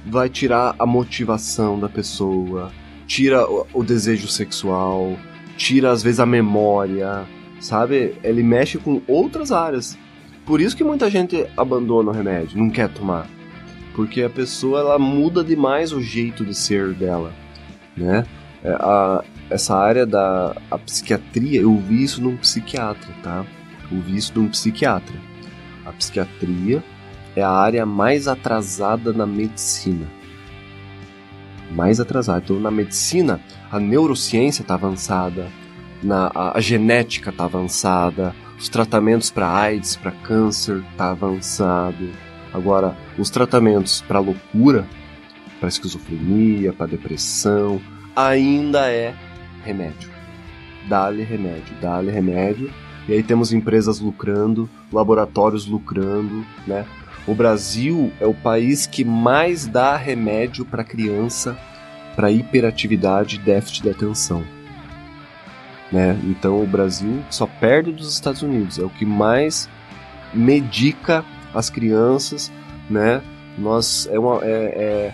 Vai tirar a motivação da pessoa, tira o desejo sexual, tira às vezes a memória, sabe? Ele mexe com outras áreas. Por isso que muita gente abandona o remédio, não quer tomar. Porque a pessoa ela muda demais o jeito de ser dela, né? É, a, essa área da a psiquiatria, eu vi isso num psiquiatra, tá? Eu vi isso num psiquiatra. A psiquiatria é a área mais atrasada na medicina. Mais atrasada. Então, na medicina, a neurociência está avançada, na, a, a genética está avançada, os tratamentos para AIDS, para câncer tá avançado. Agora, os tratamentos para loucura, para esquizofrenia, para depressão, ainda é remédio. Dá-lhe remédio, dá-lhe remédio. E aí temos empresas lucrando, laboratórios lucrando, né? O Brasil é o país que mais dá remédio para criança para hiperatividade e déficit de atenção. Né? Então o Brasil só perde dos Estados Unidos, é o que mais medica as crianças, né? Nós é, uma, é,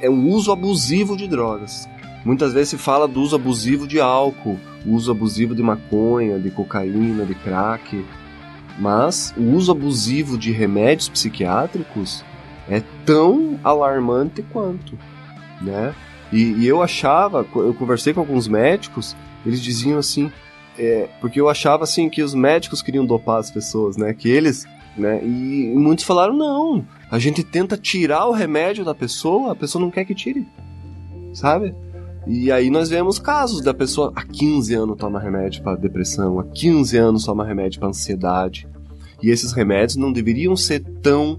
é, é um uso abusivo de drogas. Muitas vezes se fala do uso abusivo de álcool, uso abusivo de maconha, de cocaína, de crack, mas o uso abusivo de remédios psiquiátricos é tão alarmante quanto, né? E, e, eu achava, eu conversei com alguns médicos, eles diziam assim, é, porque eu achava assim que os médicos queriam dopar as pessoas, né? Que eles, né? E, e muitos falaram não, a gente tenta tirar o remédio da pessoa, a pessoa não quer que tire, sabe? E aí nós vemos casos da pessoa há 15 anos toma remédio para depressão, há 15 anos toma remédio para ansiedade. E esses remédios não deveriam ser tão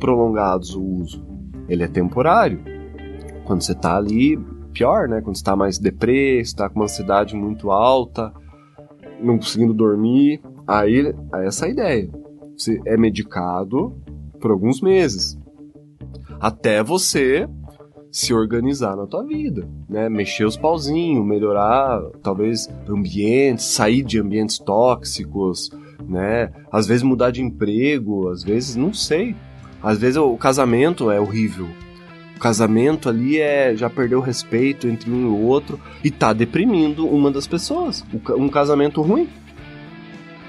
prolongados o uso. Ele é temporário, quando você tá ali, pior, né? Quando você tá mais deprê, você tá com uma ansiedade muito alta, não conseguindo dormir. Aí, aí essa é a ideia. Você é medicado por alguns meses. Até você se organizar na tua vida, né? Mexer os pauzinhos, melhorar talvez ambientes, sair de ambientes tóxicos, né? Às vezes mudar de emprego, às vezes não sei. Às vezes o casamento é horrível, o casamento ali é já perdeu o respeito entre um e o outro e tá deprimindo uma das pessoas. Um casamento ruim.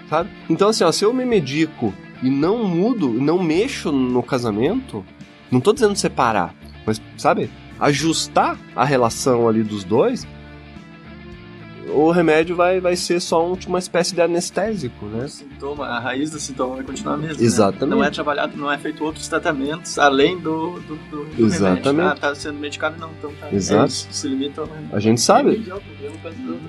Sabe? Então, assim, ó, se eu me medico e não mudo, não mexo no casamento, não tô dizendo separar, mas, sabe, ajustar a relação ali dos dois, o remédio vai, vai ser só um, tipo, uma espécie de anestésico, né? O sintoma, a raiz do sintoma vai continuar a mesma. né? Exatamente. Não é trabalhado, não é feito outros tratamentos além do, do, do, do Exatamente. remédio. Ah, tá sendo medicado, não. Então tá. Exato. É isso, se limita ao A gente sabe.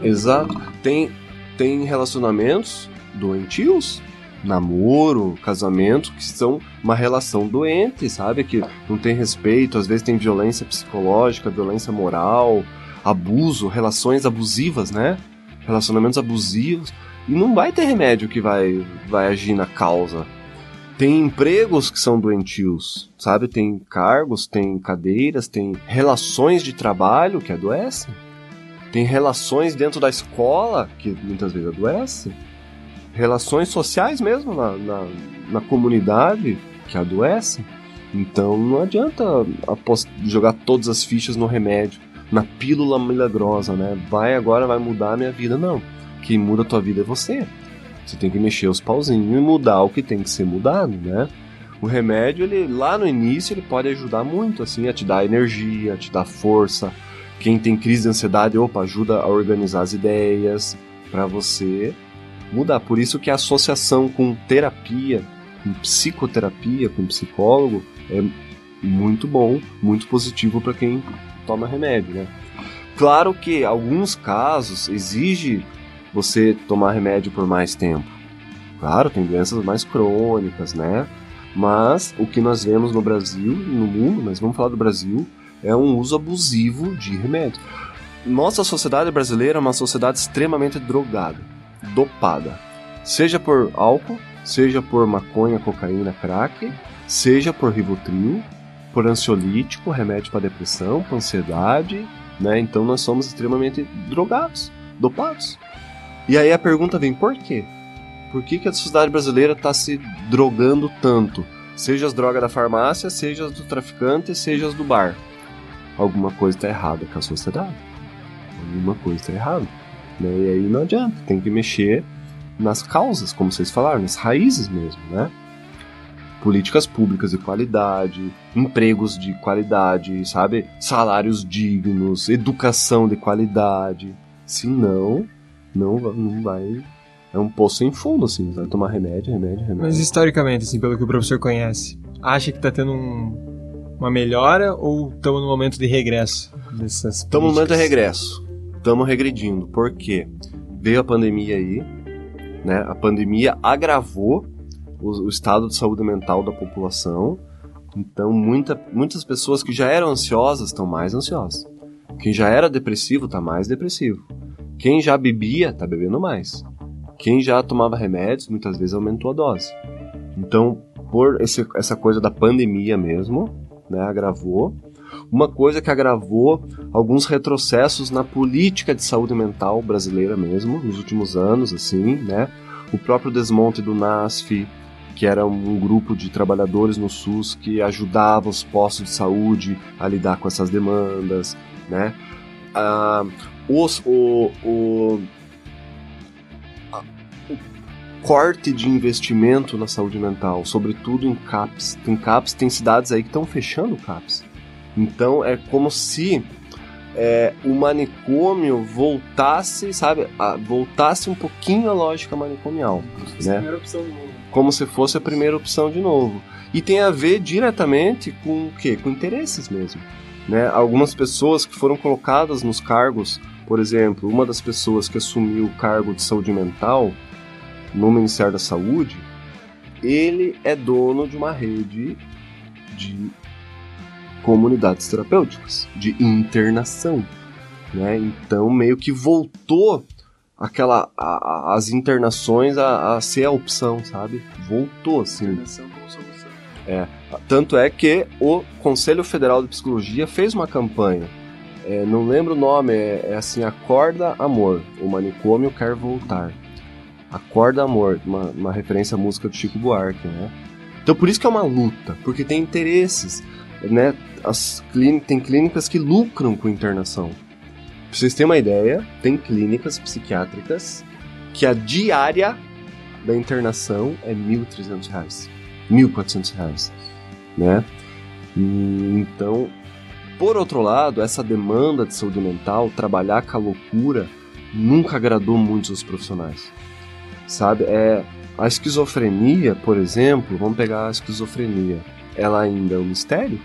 Exato. Tem, tem relacionamentos doentios, namoro, casamento, que são uma relação doente, sabe? Que não tem respeito, às vezes tem violência psicológica, violência moral, abuso, relações abusivas, né? Relacionamentos abusivos. E não vai ter remédio que vai, vai agir na causa. Tem empregos que são doentios, sabe? Tem cargos, tem cadeiras, tem relações de trabalho que adoecem. Tem relações dentro da escola que muitas vezes adoecem. Relações sociais mesmo na, na, na comunidade que adoecem. Então não adianta jogar todas as fichas no remédio, na pílula milagrosa, né? Vai agora, vai mudar a minha vida. Não. Quem muda a tua vida é você. Você tem que mexer os pauzinhos e mudar o que tem que ser mudado, né? O remédio, ele lá no início, ele pode ajudar muito, assim, a te dar energia, a te dar força. Quem tem crise de ansiedade, opa, ajuda a organizar as ideias para você mudar. Por isso que a associação com terapia, com psicoterapia, com psicólogo, é muito bom, muito positivo para quem toma remédio, né? Claro que alguns casos exige você tomar remédio por mais tempo. Claro, tem doenças mais crônicas, né? Mas o que nós vemos no Brasil e no mundo, mas vamos falar do Brasil, é um uso abusivo de remédio. Nossa sociedade brasileira é uma sociedade extremamente drogada, dopada. Seja por álcool, seja por maconha, cocaína, crack, seja por Rivotril, por ansiolítico, remédio para depressão, para ansiedade, né? Então nós somos extremamente drogados, dopados. E aí a pergunta vem, por quê? Por que, que a sociedade brasileira está se drogando tanto? Seja as drogas da farmácia, seja as do traficante, seja as do bar. Alguma coisa está errada com a sociedade. Alguma coisa está errada. Né? E aí não adianta, tem que mexer nas causas, como vocês falaram, nas raízes mesmo, né? Políticas públicas de qualidade, empregos de qualidade, sabe? Salários dignos, educação de qualidade. Senão, não, não vai. É um poço sem fundo, assim. Vai tomar remédio, remédio, remédio. Mas historicamente, assim, pelo que o professor conhece, acha que tá tendo um- uma melhora ou estamos no momento de regresso dessas Estamos no momento de regresso. Estamos regredindo. Por quê? Veio a pandemia aí, né? A pandemia agravou o, o estado de saúde mental da população. Então, muita, muitas pessoas que já eram ansiosas estão mais ansiosas. Quem já era depressivo está mais depressivo. Quem já bebia está bebendo mais. Quem já tomava remédios muitas vezes aumentou a dose. Então, por esse- essa coisa da pandemia mesmo, né, agravou. Uma coisa que agravou alguns retrocessos na política de saúde mental brasileira mesmo, nos últimos anos, assim, né? O próprio desmonte do NASF, que era um grupo de trabalhadores no SUS que ajudava os postos de saúde a lidar com essas demandas, né? Ah, os, o, o, o corte de investimento na saúde mental, sobretudo em CAPS. Tem CAPS, tem cidades aí que estão fechando CAPS. Então é como se é, o manicômio voltasse, sabe, a- voltasse um pouquinho a lógica manicomial, né? Como se fosse a primeira opção de novo. E tem a ver diretamente com o quê? Com interesses mesmo. Né? Algumas pessoas que foram colocadas nos cargos, por exemplo, uma das pessoas que assumiu o cargo de saúde mental no Ministério da Saúde, ele é dono de uma rede de comunidades terapêuticas, de internação. Né? Então, meio que voltou aquela a- a- as internações a, a ser a opção, sabe? Voltou assim. Internação como solução. Tanto é que o Conselho Federal de Psicologia fez uma campanha. É, não lembro o nome, é, é assim, Acorda Amor, o manicômio quer voltar. Acorda Amor, uma, uma referência à música do Chico Buarque, né? Então por isso que é uma luta, porque tem interesses, né? As clínicas, tem clínicas que lucram com internação. Pra vocês terem uma ideia, tem clínicas psiquiátricas que a diária da internação é 1.300 reais. 1.400 reais, né? E, então, por outro lado, essa demanda de saúde mental, trabalhar com a loucura, nunca agradou muito os profissionais. Sabe? É, a esquizofrenia, por exemplo, vamos pegar a esquizofrenia, ela ainda é um mistério,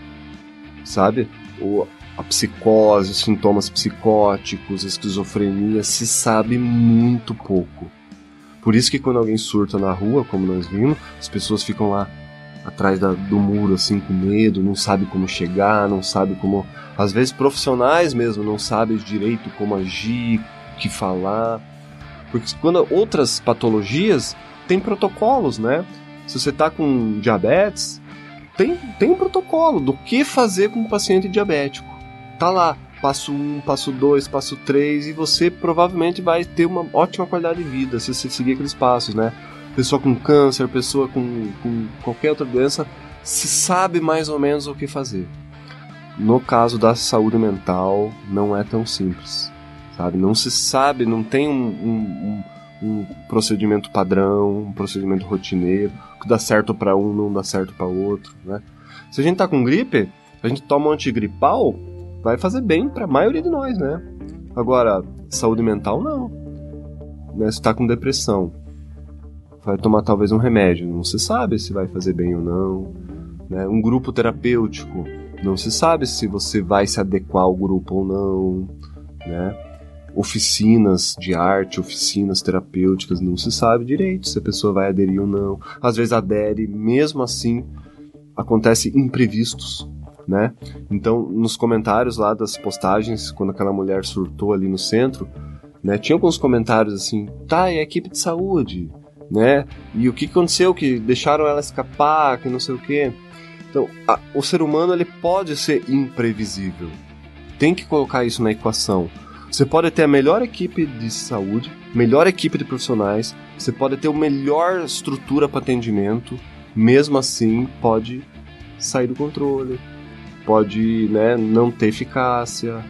sabe? O, a psicose, os sintomas psicóticos, a esquizofrenia, se sabe muito pouco. Por isso que quando alguém surta na rua, como nós vimos, as pessoas ficam lá atrás da, do muro, assim, com medo, não sabe como chegar, não sabe como. Às vezes profissionais mesmo não sabem direito como agir, o que falar. Porque quando outras patologias tem protocolos, né? Se você tá com diabetes, tem, tem um protocolo do que fazer com um paciente diabético. Tá lá, passo 1, um, passo 2, passo 3, e você provavelmente vai ter uma ótima qualidade de vida se você seguir aqueles passos, né? Pessoa com câncer, pessoa com, com qualquer outra doença, se sabe mais ou menos o que fazer. No caso da saúde mental, não é tão simples, sabe? Não se sabe, não tem um, um, um, um procedimento padrão, um procedimento rotineiro, que dá certo para um, não dá certo para outro, né? Se a gente tá com gripe, a gente toma um antigripal, vai fazer bem para a maioria de nós, né? Agora, saúde mental não. Né? Se tá com depressão, vai tomar talvez um remédio, não se sabe se vai fazer bem ou não. Né? Um grupo terapêutico, não se sabe se você vai se adequar ao grupo ou não. Né? Oficinas de arte, oficinas terapêuticas, não se sabe direito se a pessoa vai aderir ou não. Às vezes adere, mesmo assim acontece imprevistos, né? Então, nos comentários lá das postagens, quando aquela mulher surtou ali no centro, né, tinha alguns comentários assim, tá, e a equipe de saúde, né? E o que aconteceu que deixaram ela escapar, que não sei o quê. Então, a, o ser humano ele pode ser imprevisível. Tem que colocar isso na equação. Você pode ter a melhor equipe de saúde, melhor equipe de profissionais, você pode ter a melhor estrutura para atendimento, mesmo assim pode sair do controle, pode né, não ter eficácia,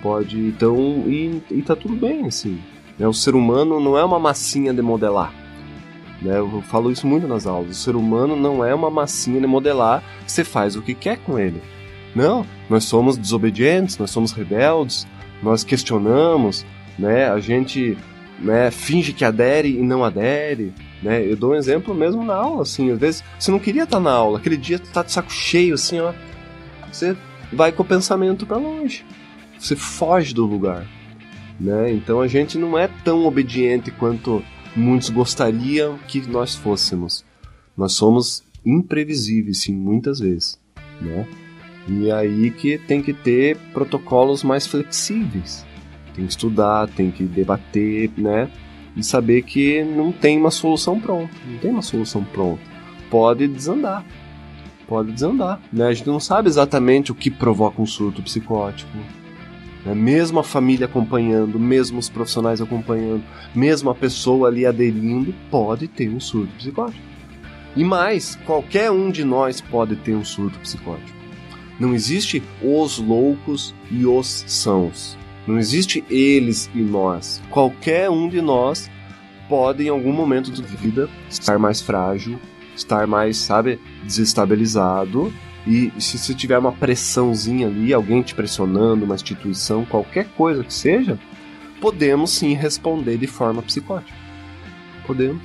pode. Então, e, e tá tudo bem, assim. Né? O ser humano não é uma massinha de modelar. Né? Eu falo isso muito nas aulas. O ser humano não é uma massinha de modelar você faz o que quer com ele. Não, nós somos desobedientes, nós somos rebeldes, nós questionamos, né? A gente né, finge que adere e não adere. Né? Eu dou um exemplo mesmo na aula, assim, às vezes você não queria estar na aula, aquele dia tá de saco cheio, assim, ó, você vai com o pensamento para longe. Você foge do lugar. Né? Então a gente não é tão obediente quanto muitos gostariam que nós fôssemos. Nós somos imprevisíveis, sim, muitas vezes. Né? E é aí que tem que ter protocolos mais flexíveis. Tem que estudar, tem que debater, né? E saber que não tem uma solução pronta. Não tem uma solução pronta. Pode desandar pode desandar. Né? A gente não sabe exatamente o que provoca um surto psicótico. Né? Mesmo a família acompanhando, mesmo os profissionais acompanhando, mesmo a pessoa ali aderindo, pode ter um surto psicótico. E mais, qualquer um de nós pode ter um surto psicótico. Não existe os loucos e os sãos. Não existe eles e nós. Qualquer um de nós pode, em algum momento de vida, estar mais frágil estar mais, sabe, desestabilizado. E se você tiver uma pressãozinha ali, alguém te pressionando, uma instituição, qualquer coisa que seja, podemos sim responder de forma psicótica. Podemos.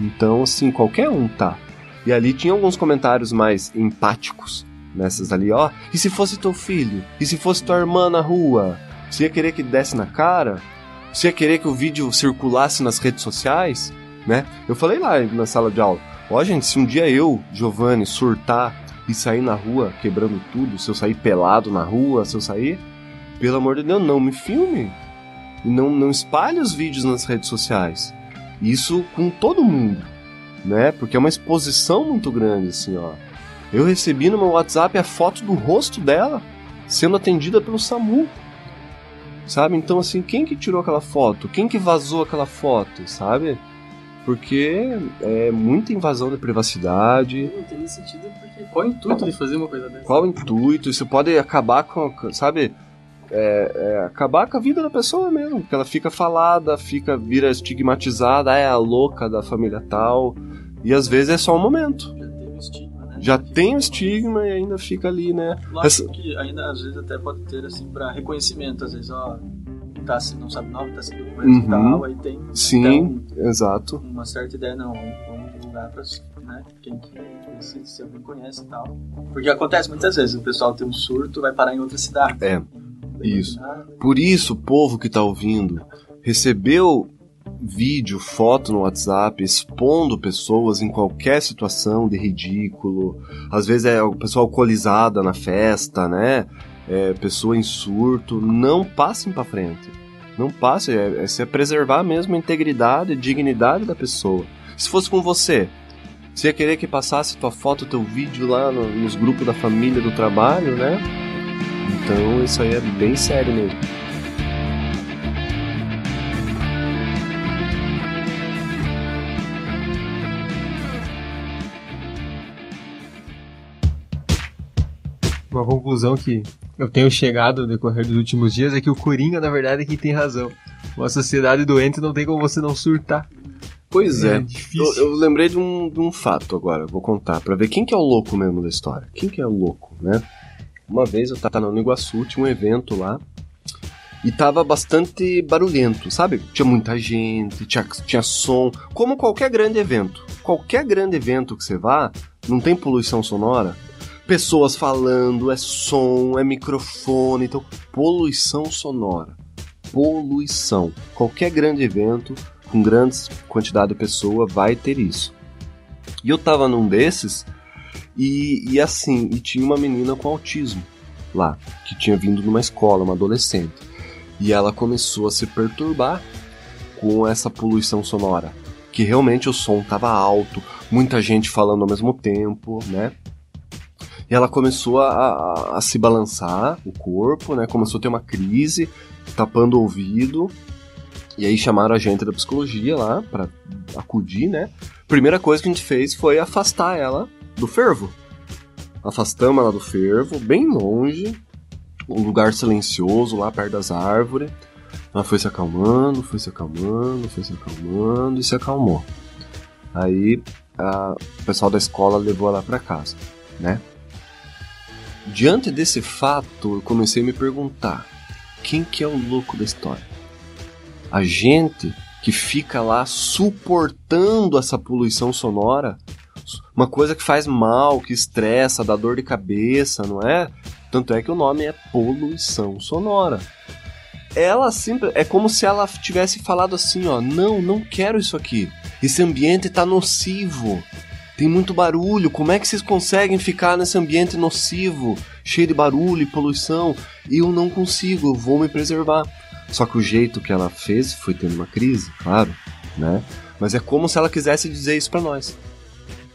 Então, assim, qualquer um tá. E ali tinha alguns comentários mais empáticos nessas ali, ó. E se fosse teu filho? E se fosse tua irmã na rua? Você ia querer que desse na cara? Você ia querer que o vídeo circulasse nas redes sociais? Né? Eu falei lá na sala de aula Ó, gente, se um dia eu, Giovanni, surtar e sair na rua quebrando tudo, se eu sair pelado na rua, se eu sair, pelo amor de Deus, não me filme. E não, não espalhe os vídeos nas redes sociais. Isso com todo mundo, né? Porque é uma exposição muito grande, assim, ó. Eu recebi no meu WhatsApp a foto do rosto dela sendo atendida pelo SAMU. Sabe? Então, assim, quem que tirou aquela foto? Quem que vazou aquela foto, sabe? Porque é muita invasão da privacidade. Não tem sentido, porque qual o intuito de fazer uma coisa dessa? Qual o intuito? Isso pode acabar com, sabe? É, é, acabar com a vida da pessoa mesmo, porque ela fica falada, fica vira estigmatizada, ah, é a louca da família tal, e às vezes é só um momento. Já tem o estigma? Já tem o estigma e ainda fica ali, né? Lógico Essa... que ainda às vezes até pode ter assim para reconhecimento, às vezes, ó, tá, se não sabe nome, tá sem documento Uhum. e tal, aí tem Sim, então, exato. uma certa ideia, não, vamos divulgar pra né, quem que, se, se alguém conhece e tal. Porque acontece muitas vezes, o pessoal tem um surto, vai parar em outra cidade. É, isso. Por isso, o povo que tá ouvindo, recebeu vídeo, foto no WhatsApp expondo pessoas em qualquer situação de ridículo. Às vezes é pessoa alcoolizada na festa, né? É, pessoa em surto. Não passem pra frente. Não passe, é, é, é preservar mesmo a integridade e dignidade da pessoa. Se fosse com você, você ia querer que passasse tua foto, teu vídeo lá no- nos grupos da família, do trabalho, né? Então isso aí é bem sério mesmo. Uma conclusão que eu tenho chegado no decorrer dos últimos dias é que o Coringa, na verdade, é quem tem razão. Uma sociedade doente não tem como você não surtar. Pois é. difícil. Eu, eu lembrei de um, de um fato agora, vou contar, pra ver quem que é o louco mesmo da história. Quem que é o louco, né? Uma vez eu tava no Iguaçu, tinha um evento lá, e tava bastante barulhento, sabe? Tinha muita gente, tinha, tinha som, como qualquer grande evento. Qualquer grande evento que você vá, não tem poluição sonora? Pessoas falando, é som, é microfone, então, poluição sonora. Poluição. Qualquer grande evento com grandes quantidade de pessoa vai ter isso. E eu tava num desses e, e assim, e tinha uma menina com autismo lá, que tinha vindo numa escola, uma adolescente. E ela começou a se perturbar com essa poluição sonora, que realmente o som tava alto, muita gente falando ao mesmo tempo, né? E ela começou a, a- a se balançar o corpo, né? Começou a ter uma crise, tapando o ouvido. E aí chamaram a gente da psicologia lá pra acudir, né? Primeira coisa que a gente fez foi afastar ela do fervo. Afastamos ela do fervo, bem longe, um lugar silencioso lá perto das árvores. Ela foi se acalmando, foi se acalmando, foi se acalmando e se acalmou. Aí a- o pessoal da escola levou ela pra casa, né? Diante desse fato, eu comecei a me perguntar: quem que é o louco da história? A gente que fica lá suportando essa poluição sonora, uma coisa que faz mal, que estressa, dá dor de cabeça, não é? Tanto é que o nome é poluição sonora. Ela sempre é como se ela tivesse falado assim, ó, não, não quero isso aqui. Esse ambiente tá nocivo. Tem muito barulho. Como é que vocês conseguem ficar nesse ambiente nocivo, cheio de barulho e poluição? Eu não consigo, eu vou me preservar. Só que o jeito que ela fez foi tendo uma crise, claro, né? Mas é como se ela quisesse dizer isso pra nós,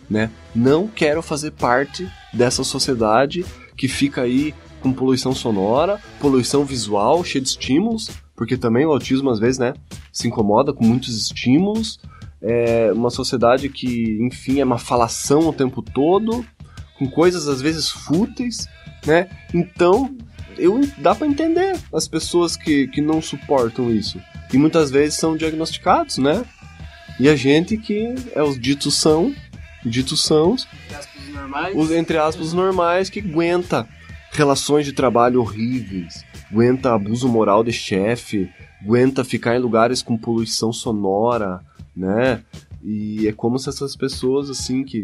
né? Não quero fazer parte dessa sociedade que fica aí com poluição sonora, poluição visual, cheia de estímulos, porque também o autismo às vezes, né, se incomoda com muitos estímulos. É uma sociedade que, enfim, é uma falação o tempo todo, com coisas às vezes fúteis, né? Então, eu dá pra entender as pessoas que, que não suportam isso. E muitas vezes são diagnosticados, né? E a gente que é os ditos são, ditos são, Aspas normais. os entre aspas normais que aguenta relações de trabalho horríveis, aguenta abuso moral de chefe, aguenta ficar em lugares com poluição sonora, né? E é como se essas pessoas assim que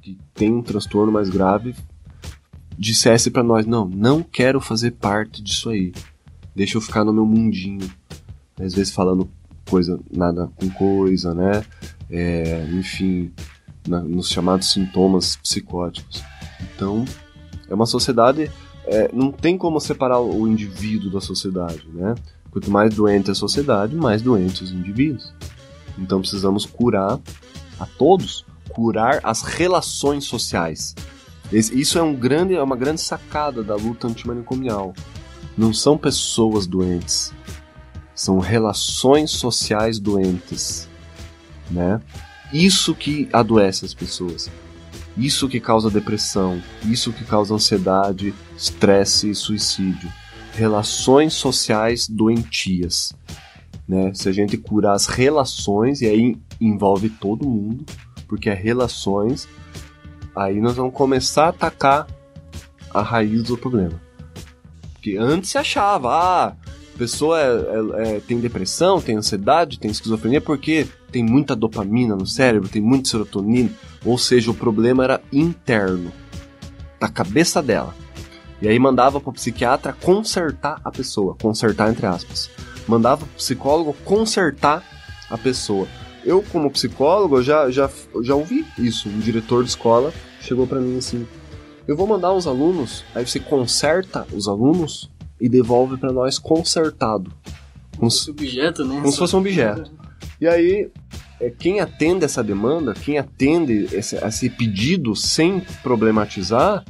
que têm um transtorno mais grave dissesse pra nós, não, não quero fazer parte disso aí. Deixa eu ficar no meu mundinho. Às vezes falando coisa nada com coisa, né? É, enfim, na- nos chamados sintomas psicóticos. Então, é uma sociedade. é, não tem como separar o indivíduo da sociedade, né? Quanto mais doente a sociedade, mais doentes os indivíduos. Então precisamos curar a todos, curar as relações sociais. Isso é, um grande, é uma grande sacada da luta antimanicomial. Não são pessoas doentes, são relações sociais doentes, né? Isso que adoece as pessoas. Isso que causa depressão, isso que causa ansiedade, estresse e suicídio. Relações sociais doentias. Né? Se a gente curar as relações, e aí envolve todo mundo, porque é relações, aí nós vamos começar a atacar a raiz do problema. Porque antes se achava, ah, pessoa é- é- é- tem depressão, tem ansiedade, tem esquizofrenia porque tem muita dopamina no cérebro, tem muita serotonina. Ou seja, o problema era interno, da cabeça dela. E aí mandava pro psiquiatra consertar a pessoa, consertar entre aspas. Mandava pro psicólogo consertar a pessoa. Eu, como psicólogo, já, já, já ouvi isso. Um diretor de escola chegou pra mim assim: Eu vou mandar uns alunos, aí você conserta os alunos e devolve pra nós consertado. Como se, objeto, né? como se fosse um objeto. E aí, é, quem atende essa demanda, quem atende esse, esse pedido sem problematizar,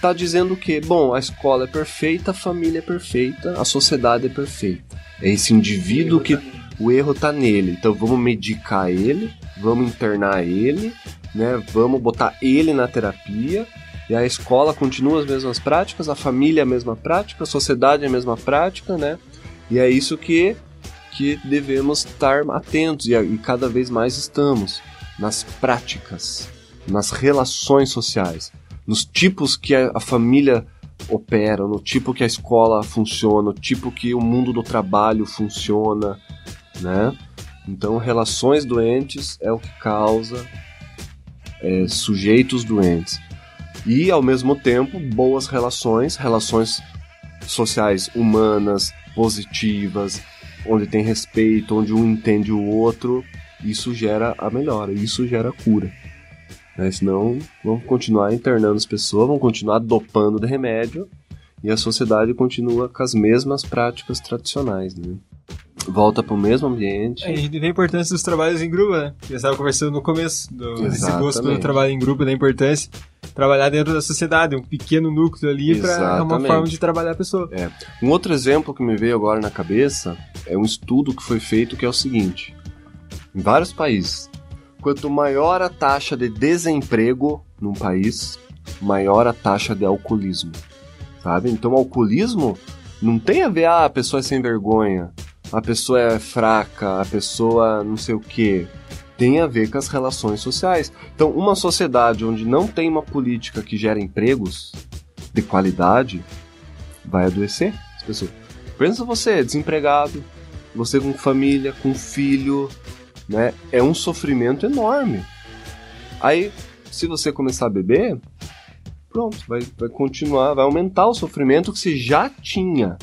tá dizendo que, bom, a escola é perfeita, a família é perfeita, a sociedade é perfeita. É esse indivíduo que o erro tá nele. Então vamos medicar ele, vamos internar ele, né? Vamos botar ele na terapia. E a escola continua as mesmas práticas, a família é a mesma prática, a sociedade é a mesma prática, né? E é isso que que devemos estar atentos e, e cada vez mais estamos nas práticas, nas relações sociais, nos tipos que a, a família opera, no tipo que a escola funciona, no tipo que o mundo do trabalho funciona, né? Então, relações doentes é o que causa é, sujeitos doentes. E, ao mesmo tempo, boas relações, relações sociais humanas, positivas, onde tem respeito, onde um entende o outro, isso gera a melhora, isso gera cura. Né? Senão, vamos continuar internando as pessoas, vamos continuar dopando de remédio e a sociedade continua com as mesmas práticas tradicionais. Né? Volta para o mesmo ambiente. É, a gente vê a importância dos trabalhos em grupo, né? Eu estava conversando no começo do, desse gosto pelo Exatamente. trabalho em grupo, da importância trabalhar dentro da sociedade, um pequeno núcleo ali para uma forma de trabalhar a pessoa. Um outro exemplo que me veio agora na cabeça é um estudo que foi feito que é o seguinte: em vários países, quanto maior a taxa de desemprego num país, maior a taxa de alcoolismo. Sabe? Então, alcoolismo não tem a ver, ah, a pessoa é sem vergonha, a pessoa é fraca, a pessoa não sei o quê. Tem a ver com as relações sociais. Então, uma sociedade onde não tem uma política que gera empregos de qualidade, vai adoecer as pessoas. Pensa você, desempregado, você com família, com filho, né? É um sofrimento enorme. Aí, se você começar a beber, pronto, vai, vai continuar, vai aumentar o sofrimento que você já tinha.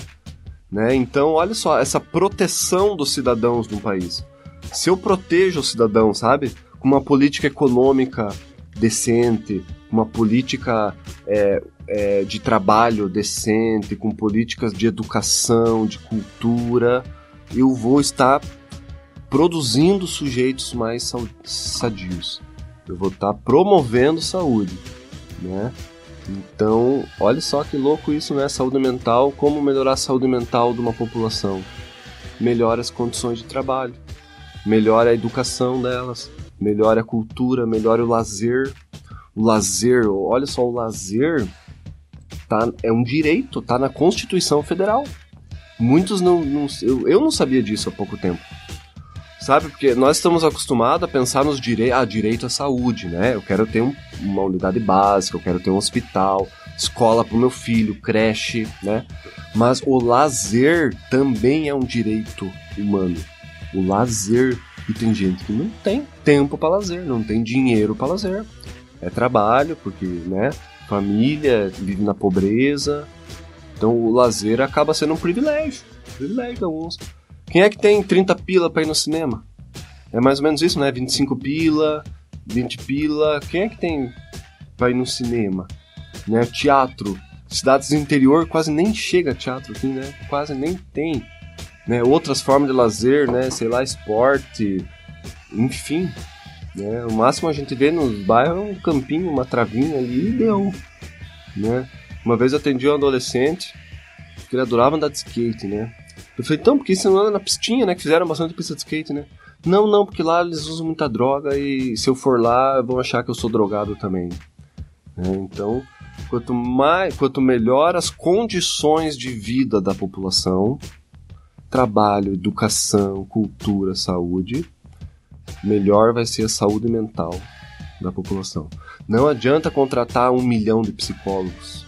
Né? Então, olha só, essa proteção dos cidadãos no país. Se eu protejo o cidadão, sabe? Com uma política econômica decente, uma política é, é, de trabalho decente, com políticas de educação, de cultura, eu vou estar produzindo sujeitos mais sadios. Eu vou estar promovendo saúde, né? Então, olha só que louco isso, né? Saúde mental, como melhorar a saúde mental de uma população? Melhora as condições de trabalho, melhora a educação delas, melhora a cultura, melhora o lazer. O lazer, olha só, o lazer tá, é um direito, tá na Constituição Federal. Muitos não. não eu, eu não sabia disso há pouco tempo. Sabe, porque nós estamos acostumados a pensar nos direitos. Ah, direito à saúde, né? Eu quero ter um- uma unidade básica, eu quero ter um hospital, escola para o meu filho, creche, né? Mas o lazer também é um direito humano. O lazer. E tem gente que não tem tempo para lazer, não tem dinheiro para lazer. É trabalho, porque, né? Família, vive na pobreza. Então o lazer acaba sendo um privilégio. Privilégio de alguns. Quem é que tem 30 pila pra ir no cinema? É mais ou menos isso, né? 25 pila, 20 pila. Quem é que tem pra ir no cinema? Né? Teatro. Cidades do interior quase nem chega teatro aqui, né? Quase nem tem. Né? Outras formas de lazer, né? Sei lá, esporte. Enfim. Né? O máximo a gente vê nos bairros é um campinho, uma travinha ali e deu. Né? Uma vez eu atendi um adolescente que ele adorava andar de skate, né? Eu falei, então, porque você não anda na pistinha, né? Que fizeram bastante pista de skate, né? Não, não, porque lá eles usam muita droga e se eu for lá vão achar que eu sou drogado também. né? Então, quanto mais, quanto melhor as condições de vida da população, trabalho, educação, cultura, saúde, melhor vai ser a saúde mental da população. Não adianta contratar um milhão de psicólogos,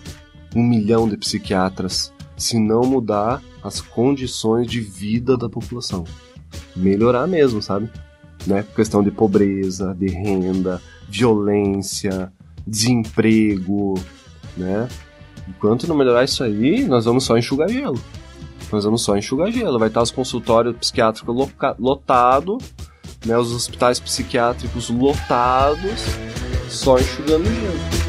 um milhão de psiquiatras, se não mudar as condições de vida da população. Melhorar mesmo, sabe? Né? Questão de pobreza, de renda, violência, desemprego, né? Enquanto não melhorar isso aí, nós vamos só enxugar gelo. Nós vamos só enxugar gelo. Vai estar os consultórios psiquiátricos lotados, né? Os hospitais psiquiátricos lotados, só enxugando gelo.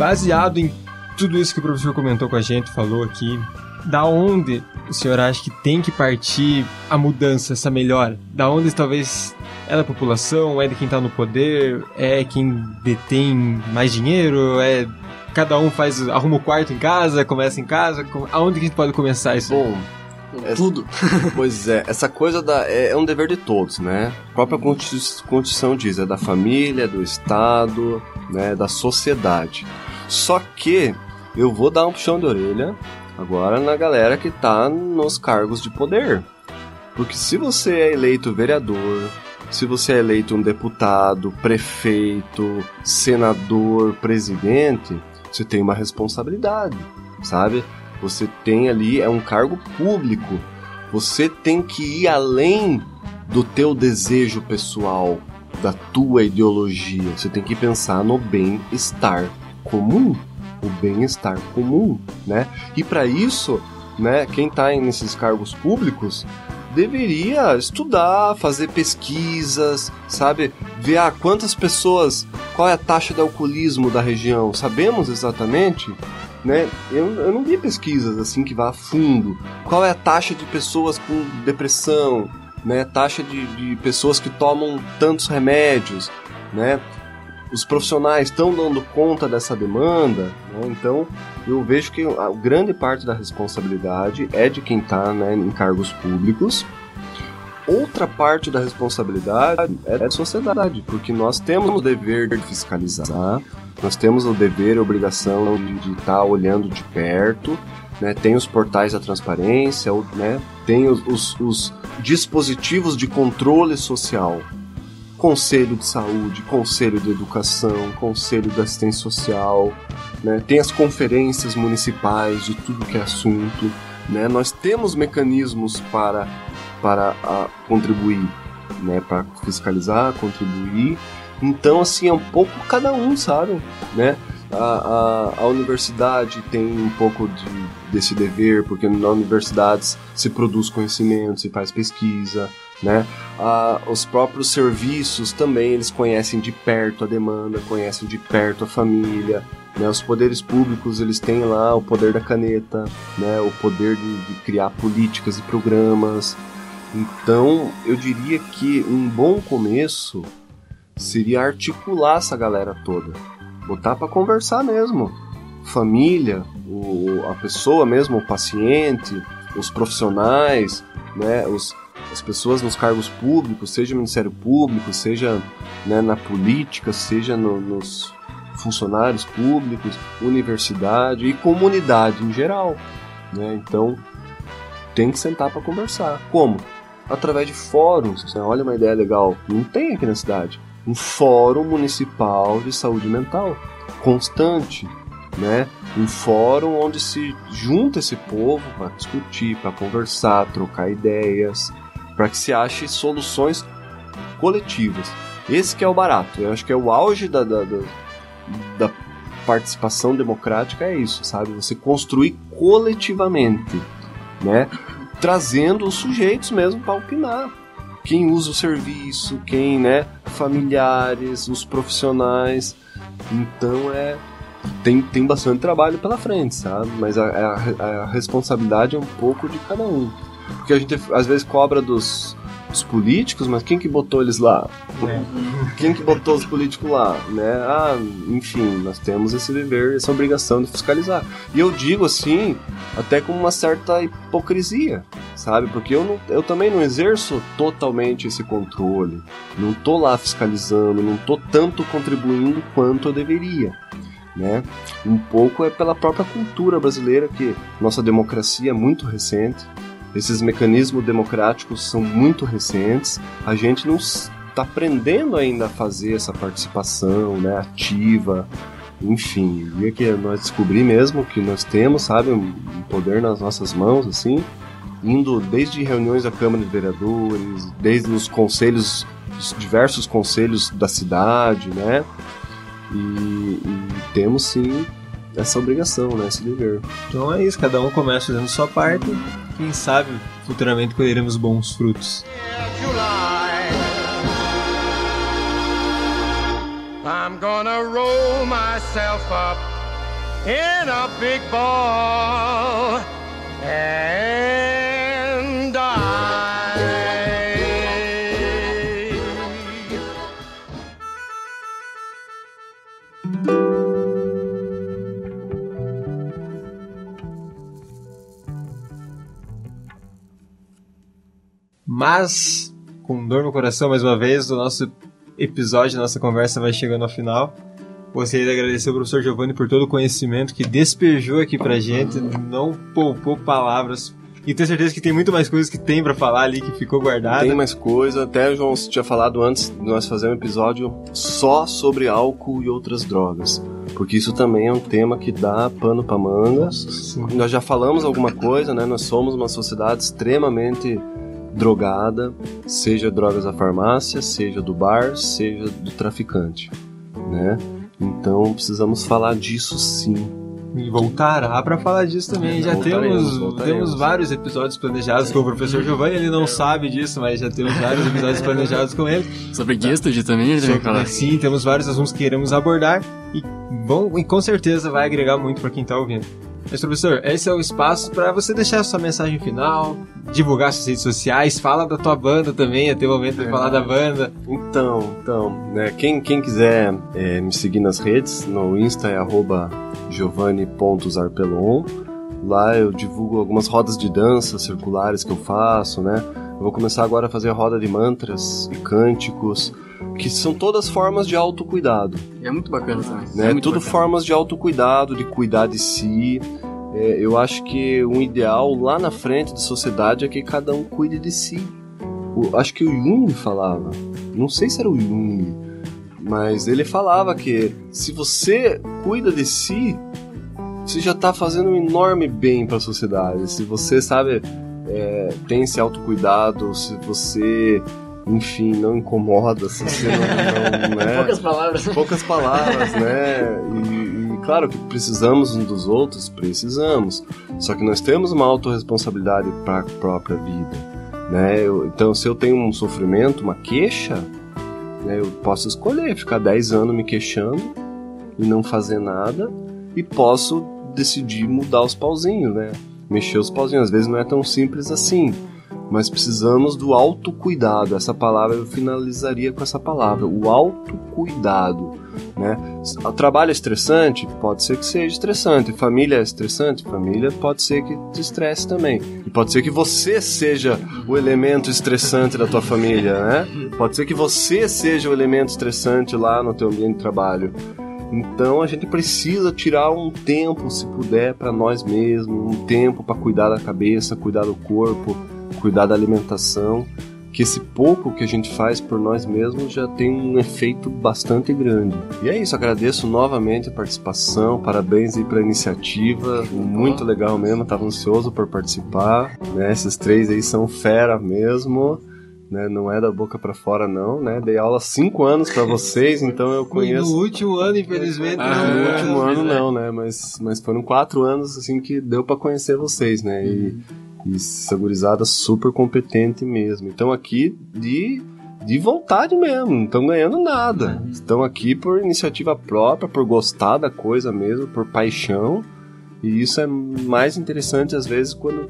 Baseado em tudo isso que o professor comentou com a gente, falou aqui, da onde o senhor acha que tem que partir a mudança, essa melhora? Da onde talvez é da população, é de quem está no poder, é quem detém mais dinheiro, é cada um faz arruma o quarto em casa, começa em casa, aonde que a gente pode começar isso? Bom, é, tudo. pois é, essa coisa da, é, é, um dever de todos, né? A própria Constituição diz, é da família, do Estado, né, da sociedade. Só que eu vou dar um puxão de orelha agora na galera que tá nos cargos de poder. Porque se você é eleito vereador, se você é eleito um deputado, prefeito, senador, presidente, você tem uma responsabilidade, sabe? Você tem ali, é um cargo público. Você tem que ir além do teu desejo pessoal, da tua ideologia. Você tem que pensar no bem-estar comum, o bem-estar comum, né? E para isso, né, quem está nesses cargos públicos deveria estudar, fazer pesquisas, sabe? Ver ah, quantas pessoas, qual é a taxa de alcoolismo da região, sabemos exatamente, né? Eu, eu não vi pesquisas assim que vá a fundo. Qual é a taxa de pessoas com depressão, né? Taxa de, de pessoas que tomam tantos remédios, né? Os profissionais estão dando conta dessa demanda, né? então eu vejo que a grande parte da responsabilidade é de quem está né, em cargos públicos. Outra parte da responsabilidade é da sociedade, porque nós temos o dever de fiscalizar, nós temos o dever e a obrigação de estar tá olhando de perto, né? tem os portais da transparência, né? tem os, os, os dispositivos de controle social conselho de saúde, conselho de educação, conselho de assistência social, né? tem as conferências municipais de tudo que é assunto. Né? Nós temos mecanismos para, para a, contribuir, né? para fiscalizar, contribuir. Então, assim, é um pouco cada um, sabe? Né? A, a, a, universidade tem um pouco de, desse dever, porque na universidade se produz conhecimento, se faz pesquisa, né? Ah, os próprios serviços também eles conhecem de perto a demanda, conhecem de perto a família. Né? Os poderes públicos eles têm lá o poder da caneta, né? o poder de, de criar políticas e programas. Então eu diria que um bom começo seria articular essa galera toda, botar para conversar mesmo, família, o, a pessoa mesmo, o paciente, os profissionais, né? Os, as pessoas nos cargos públicos, seja no Ministério Público, seja né, na política, seja no, nos funcionários públicos, universidade e comunidade em geral. Né? Então, tem que sentar para conversar. Como? Através de fóruns. Olha uma ideia legal. Não tem aqui na cidade. Um fórum municipal de saúde mental constante, né? Um fórum onde se junta esse povo para discutir, para conversar, trocar ideias, para que se ache soluções coletivas. Esse que é o barato. Eu acho que é o auge da, da, da, da participação democrática é isso, sabe? Você construir coletivamente, né? Trazendo os sujeitos mesmo para opinar. Quem usa o serviço, quem, né? Familiares, os profissionais. Então é tem, tem bastante trabalho pela frente, sabe? Mas a, a, a responsabilidade é um pouco de cada um. Porque a gente às vezes cobra dos, dos políticos, mas quem que botou eles lá? É. Quem que botou os políticos lá, né? Ah, enfim, nós temos esse dever, essa obrigação de fiscalizar. E eu digo assim, até com uma certa hipocrisia, sabe? Porque eu, não, eu também não exerço totalmente esse controle. Não tô lá fiscalizando, não tô tanto contribuindo quanto eu deveria. né? Um pouco é pela própria cultura brasileira que nossa democracia é muito recente, esses mecanismos democráticos são muito recentes, a gente não está aprendendo ainda a fazer essa participação, né, ativa, enfim, e que nós descobri mesmo que nós temos, sabe, um poder nas nossas mãos, assim, indo desde reuniões da Câmara de Vereadores, desde os conselhos, os diversos conselhos da cidade, né, e, e temos sim essa obrigação, né, esse dever. Então é isso, cada um começa fazendo sua parte, quem sabe futuramente colheremos bons frutos. I'm gonna roll myself up in a big ball and Mas, com dor no coração, mais uma vez, o nosso episódio, a nossa conversa vai chegando ao final. Gostaria de agradecer ao professor Giovanni por todo o conhecimento que despejou aqui pra gente, não poupou palavras. E tenho certeza que tem muito mais coisas que tem para falar ali que ficou guardada. Tem mais coisa, até o João tinha falado antes de nós fazer um episódio só sobre álcool e outras drogas. Porque isso também é um tema que dá pano pra manga. Nossa, nós já falamos alguma coisa, né? Nós somos uma sociedade extremamente drogada, seja drogas da farmácia, seja do bar, seja do traficante, né? Então precisamos falar disso sim. E voltará para falar disso também. É, já temos, voltaremos. temos vários episódios planejados com o professor Giovanni, ele não sabe disso, mas já temos vários episódios planejados com ele. Sobre Gestalt também, ele Sobre, falar. Sim, temos vários assuntos que queremos abordar e, bom, e com certeza vai agregar muito para quem está ouvindo. Mas, professor, esse é o espaço para você deixar a sua mensagem final, divulgar suas redes sociais, fala da tua banda também, até o momento de é. falar da banda. Então, então, né, quem, quem quiser é, me seguir nas redes, no Insta é giovanni.zarpelon. Lá eu divulgo algumas rodas de dança circulares que eu faço, né? Eu vou começar agora a fazer roda de mantras e cânticos, que são todas formas de autocuidado. É muito bacana também. Né? É Tudo bacana. formas de autocuidado, de cuidar de si. É, eu acho que um ideal lá na frente da sociedade é que cada um cuide de si. O, acho que o Jung falava, não sei se era o Jung, mas ele falava que se você cuida de si, você já está fazendo um enorme bem para a sociedade. Se você sabe é, tem esse autocuidado, se você enfim, não incomoda, se você não, não né? Poucas palavras. Poucas palavras, né? E, e, claro que precisamos uns dos outros, precisamos. Só que nós temos uma autorresponsabilidade para a própria vida, né? Eu, então, se eu tenho um sofrimento, uma queixa, né, eu posso escolher ficar 10 anos me queixando e não fazer nada, e posso decidir mudar os pauzinhos, né? Mexer os pauzinhos. Às vezes não é tão simples assim mas precisamos do autocuidado. Essa palavra eu finalizaria com essa palavra, o autocuidado. Né? O trabalho é estressante? Pode ser que seja estressante. Família é estressante? Família pode ser que te estresse também. E pode ser que você seja o elemento estressante da tua família, né? Pode ser que você seja o elemento estressante lá no teu ambiente de trabalho. Então a gente precisa tirar um tempo, se puder, para nós mesmos, um tempo para cuidar da cabeça, cuidar do corpo, cuidar da alimentação, que esse pouco que a gente faz por nós mesmos já tem um efeito bastante grande. E é isso, agradeço novamente a participação, parabéns aí pela iniciativa, muito legal mesmo, estava ansioso por participar, né? Esses três aí são fera mesmo. Né, não é da boca para fora não, né? Dei aula cinco anos para vocês, então eu conheço. no último ano, infelizmente. Ah, no último ano não, né? Mas, mas foram quatro anos assim que deu para conhecer vocês, né? E, uhum. E segurizada super competente mesmo. Então aqui de, de vontade mesmo, não estão ganhando nada. Estão aqui por iniciativa própria, por gostar da coisa mesmo, por paixão. E isso é mais interessante às vezes quando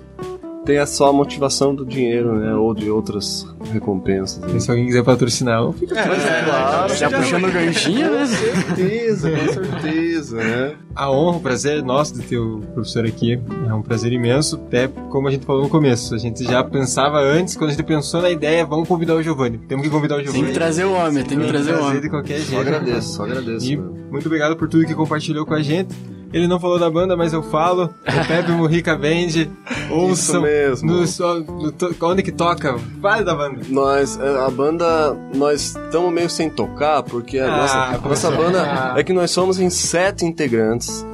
tenha só a motivação do dinheiro, né? Ou de outras recompensas. né? Se alguém quiser patrocinar, fica É, claro. Já puxando o ganchinho, né? Com certeza, com certeza, né? A honra, o prazer é nosso de ter o professor aqui. É um prazer imenso. Até como a gente falou no começo, a gente já pensava antes, quando a gente pensou na ideia, vamos convidar o Giovanni. Temos que convidar o Giovanni. Tem que trazer o homem, tem que trazer o homem. de qualquer Só jeito. agradeço, só agradeço. E muito obrigado por tudo que compartilhou com a gente. Ele não falou da banda, mas eu falo. O Pepe Murrica Band. Ouçam. mesmo. No, no onde que toca? Fale da banda. Nós, é, a banda, nós estamos meio sem tocar, porque a Ah, nossa, nossa professor. banda Ah. é que nós somos em sete integrantes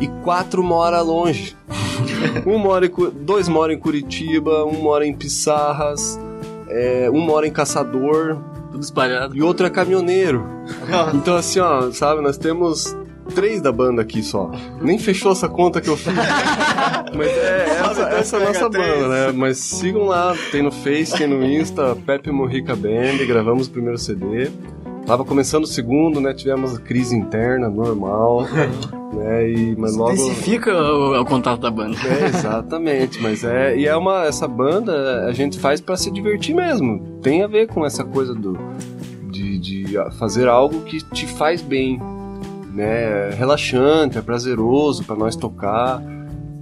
e quatro mora longe. um mora em, dois moram em Curitiba, um mora em Pissarras, é, um mora em Caçador Tudo espalhado. e outro é caminhoneiro. então assim, ó, sabe, nós temos três da banda aqui só. Nem fechou essa conta que eu fiz. Mas é, essa, essa é a nossa banda, né? Mas sigam lá, tem no Face, tem no Insta, Pepe Morrica Band, gravamos o primeiro CD. Tava começando o segundo, né? Tivemos a crise interna, normal, né? E, mas logo... Intensifica o, o contato da banda. É, exatamente, mas é. E é uma. Essa banda a gente faz pra se divertir mesmo. Tem a ver com essa coisa do. De, de fazer algo que te faz bem. Né? Relaxante, é prazeroso pra nós tocar.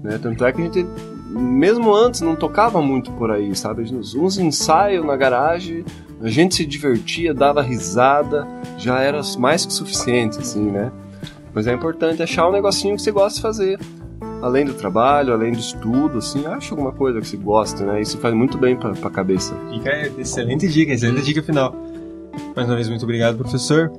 Né? Tanto é que a gente. Mesmo antes não tocava muito por aí, sabe? Uns, ensaios na garagem, a gente se divertia, dava risada, já era mais que suficiente, assim, né? Mas é importante achar um negocinho que você gosta de fazer além do trabalho, além do estudo, assim, acha alguma coisa que você gosta, né? Isso faz muito bem pra, pra cabeça. Fica excelente dica, excelente dica final. Mais uma vez, muito obrigado, professor.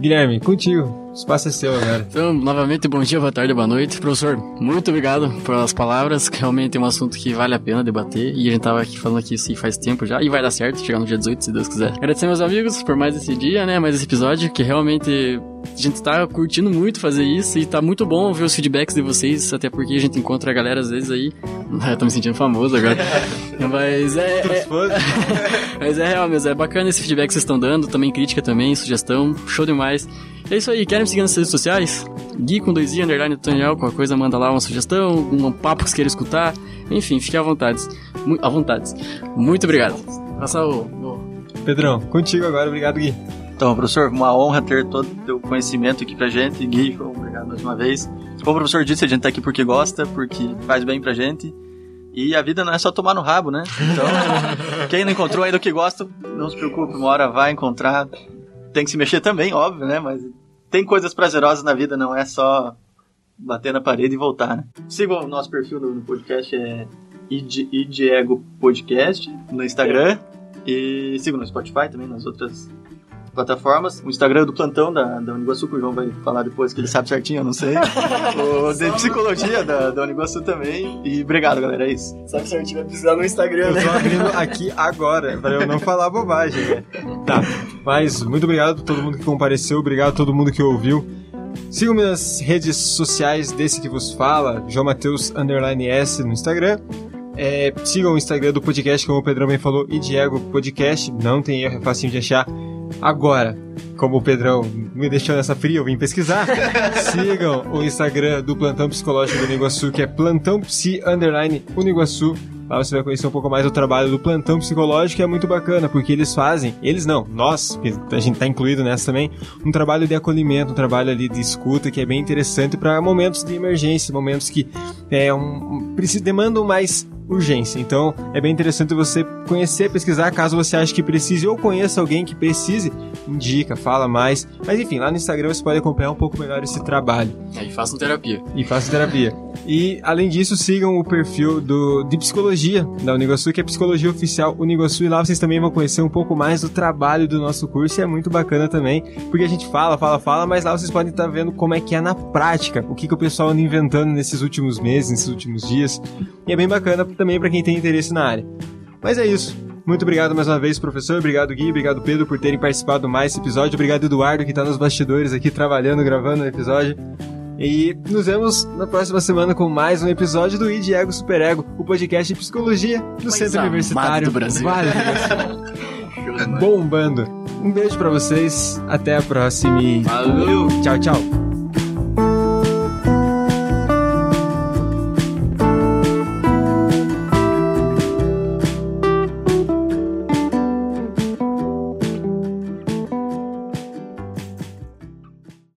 Guilherme, contigo. O espaço é seu agora. Então, novamente, bom dia, boa tarde, boa noite. Professor, muito obrigado pelas palavras, que realmente é um assunto que vale a pena debater. E a gente tava aqui falando aqui isso faz tempo já, e vai dar certo, chegar no dia 18, se Deus quiser. Agradecer meus amigos por mais esse dia, né, mais esse episódio, que realmente a gente tá curtindo muito fazer isso, e tá muito bom ver os feedbacks de vocês, até porque a gente encontra a galera às vezes aí. Eu tô me sentindo famoso agora. Mas é, é, mas é real mesmo, é bacana esse feedback que vocês estão dando, também crítica também, sugestão, show demais. É isso aí, querem me seguir nas redes sociais? Gui com dois i, underline Daniel, qualquer coisa manda lá uma sugestão, um papo que vocês queiram escutar, enfim, fique à vontade. Mu à vontade. Muito obrigado. Passa o... o- Pedrão, contigo agora. Obrigado, Gui. Então, professor, uma honra ter todo o teu conhecimento aqui pra gente. Gui, obrigado mais uma vez. Como o professor disse, a gente tá aqui porque gosta, porque faz bem pra gente. E a vida não é só tomar no rabo, né? Então, quem não encontrou ainda o que gosta, não se preocupe, uma hora vai encontrar. Tem que se mexer também, óbvio, né? Mas tem coisas prazerosas na vida, não é só bater na parede e voltar, né? Siga o nosso perfil no, no podcast, é Id- Idiego Podcast, no Instagram. E siga no Spotify também, nas outras plataformas. O Instagram do plantão da, da Uniguaçu, que o João vai falar depois, que ele sabe certinho, eu não sei. o de psicologia da, da Uniguaçu também. E obrigado, galera, é isso. Sabe certinho, vai precisar no Instagram, Eu tô abrindo aqui agora, pra eu não falar bobagem, né? Tá, mas muito obrigado a todo mundo que compareceu, obrigado a todo mundo que ouviu. Sigam-me nas redes sociais desse que vos fala, João Mateus underline S no Instagram. É, sigam o Instagram do podcast, como o Pedrão bem falou, e Diego Podcast. Não tem erro, é facinho de achar. Agora, como o Pedrão me deixou nessa fria, eu vim pesquisar. Sigam o Instagram do Plantão Psicológico do Uniguaçu, que é Plantão Psi Underline Uniguaçu. Lá você vai conhecer um pouco mais do trabalho do plantão psicológico, que é muito bacana, porque eles fazem, eles não, nós, a gente tá incluído nessa também, um trabalho de acolhimento, um trabalho ali de escuta que é bem interessante para momentos de emergência, momentos que é um, demandam mais urgência. Então é bem interessante você conhecer, pesquisar, caso você ache que precise ou conheça alguém que precise, indica, fala mais. Mas enfim, lá no Instagram você pode acompanhar um pouco melhor esse trabalho Aí façam terapia. e faço terapia. E, além disso, sigam o perfil do, de psicologia da Uniguaçu, que é Psicologia Oficial Uniguaçu, e lá vocês também vão conhecer um pouco mais do trabalho do nosso curso, e é muito bacana também, porque a gente fala, fala, fala, mas lá vocês podem estar vendo como é que é na prática, o que, que o pessoal anda inventando nesses últimos meses, nesses últimos dias, e é bem bacana também para quem tem interesse na área. Mas é isso. Muito obrigado mais uma vez, professor. Obrigado, Gui. Obrigado, Pedro, por terem participado mais desse episódio. Obrigado, Eduardo, que está nos bastidores aqui trabalhando, gravando o episódio. E nos vemos na próxima semana com mais um episódio do ID Ego Super Ego, o podcast de psicologia do Mais Centro amado Universitário do Brasil. Vale. Bombando. Um beijo pra vocês, até a próxima Valeu! tchau, tchau.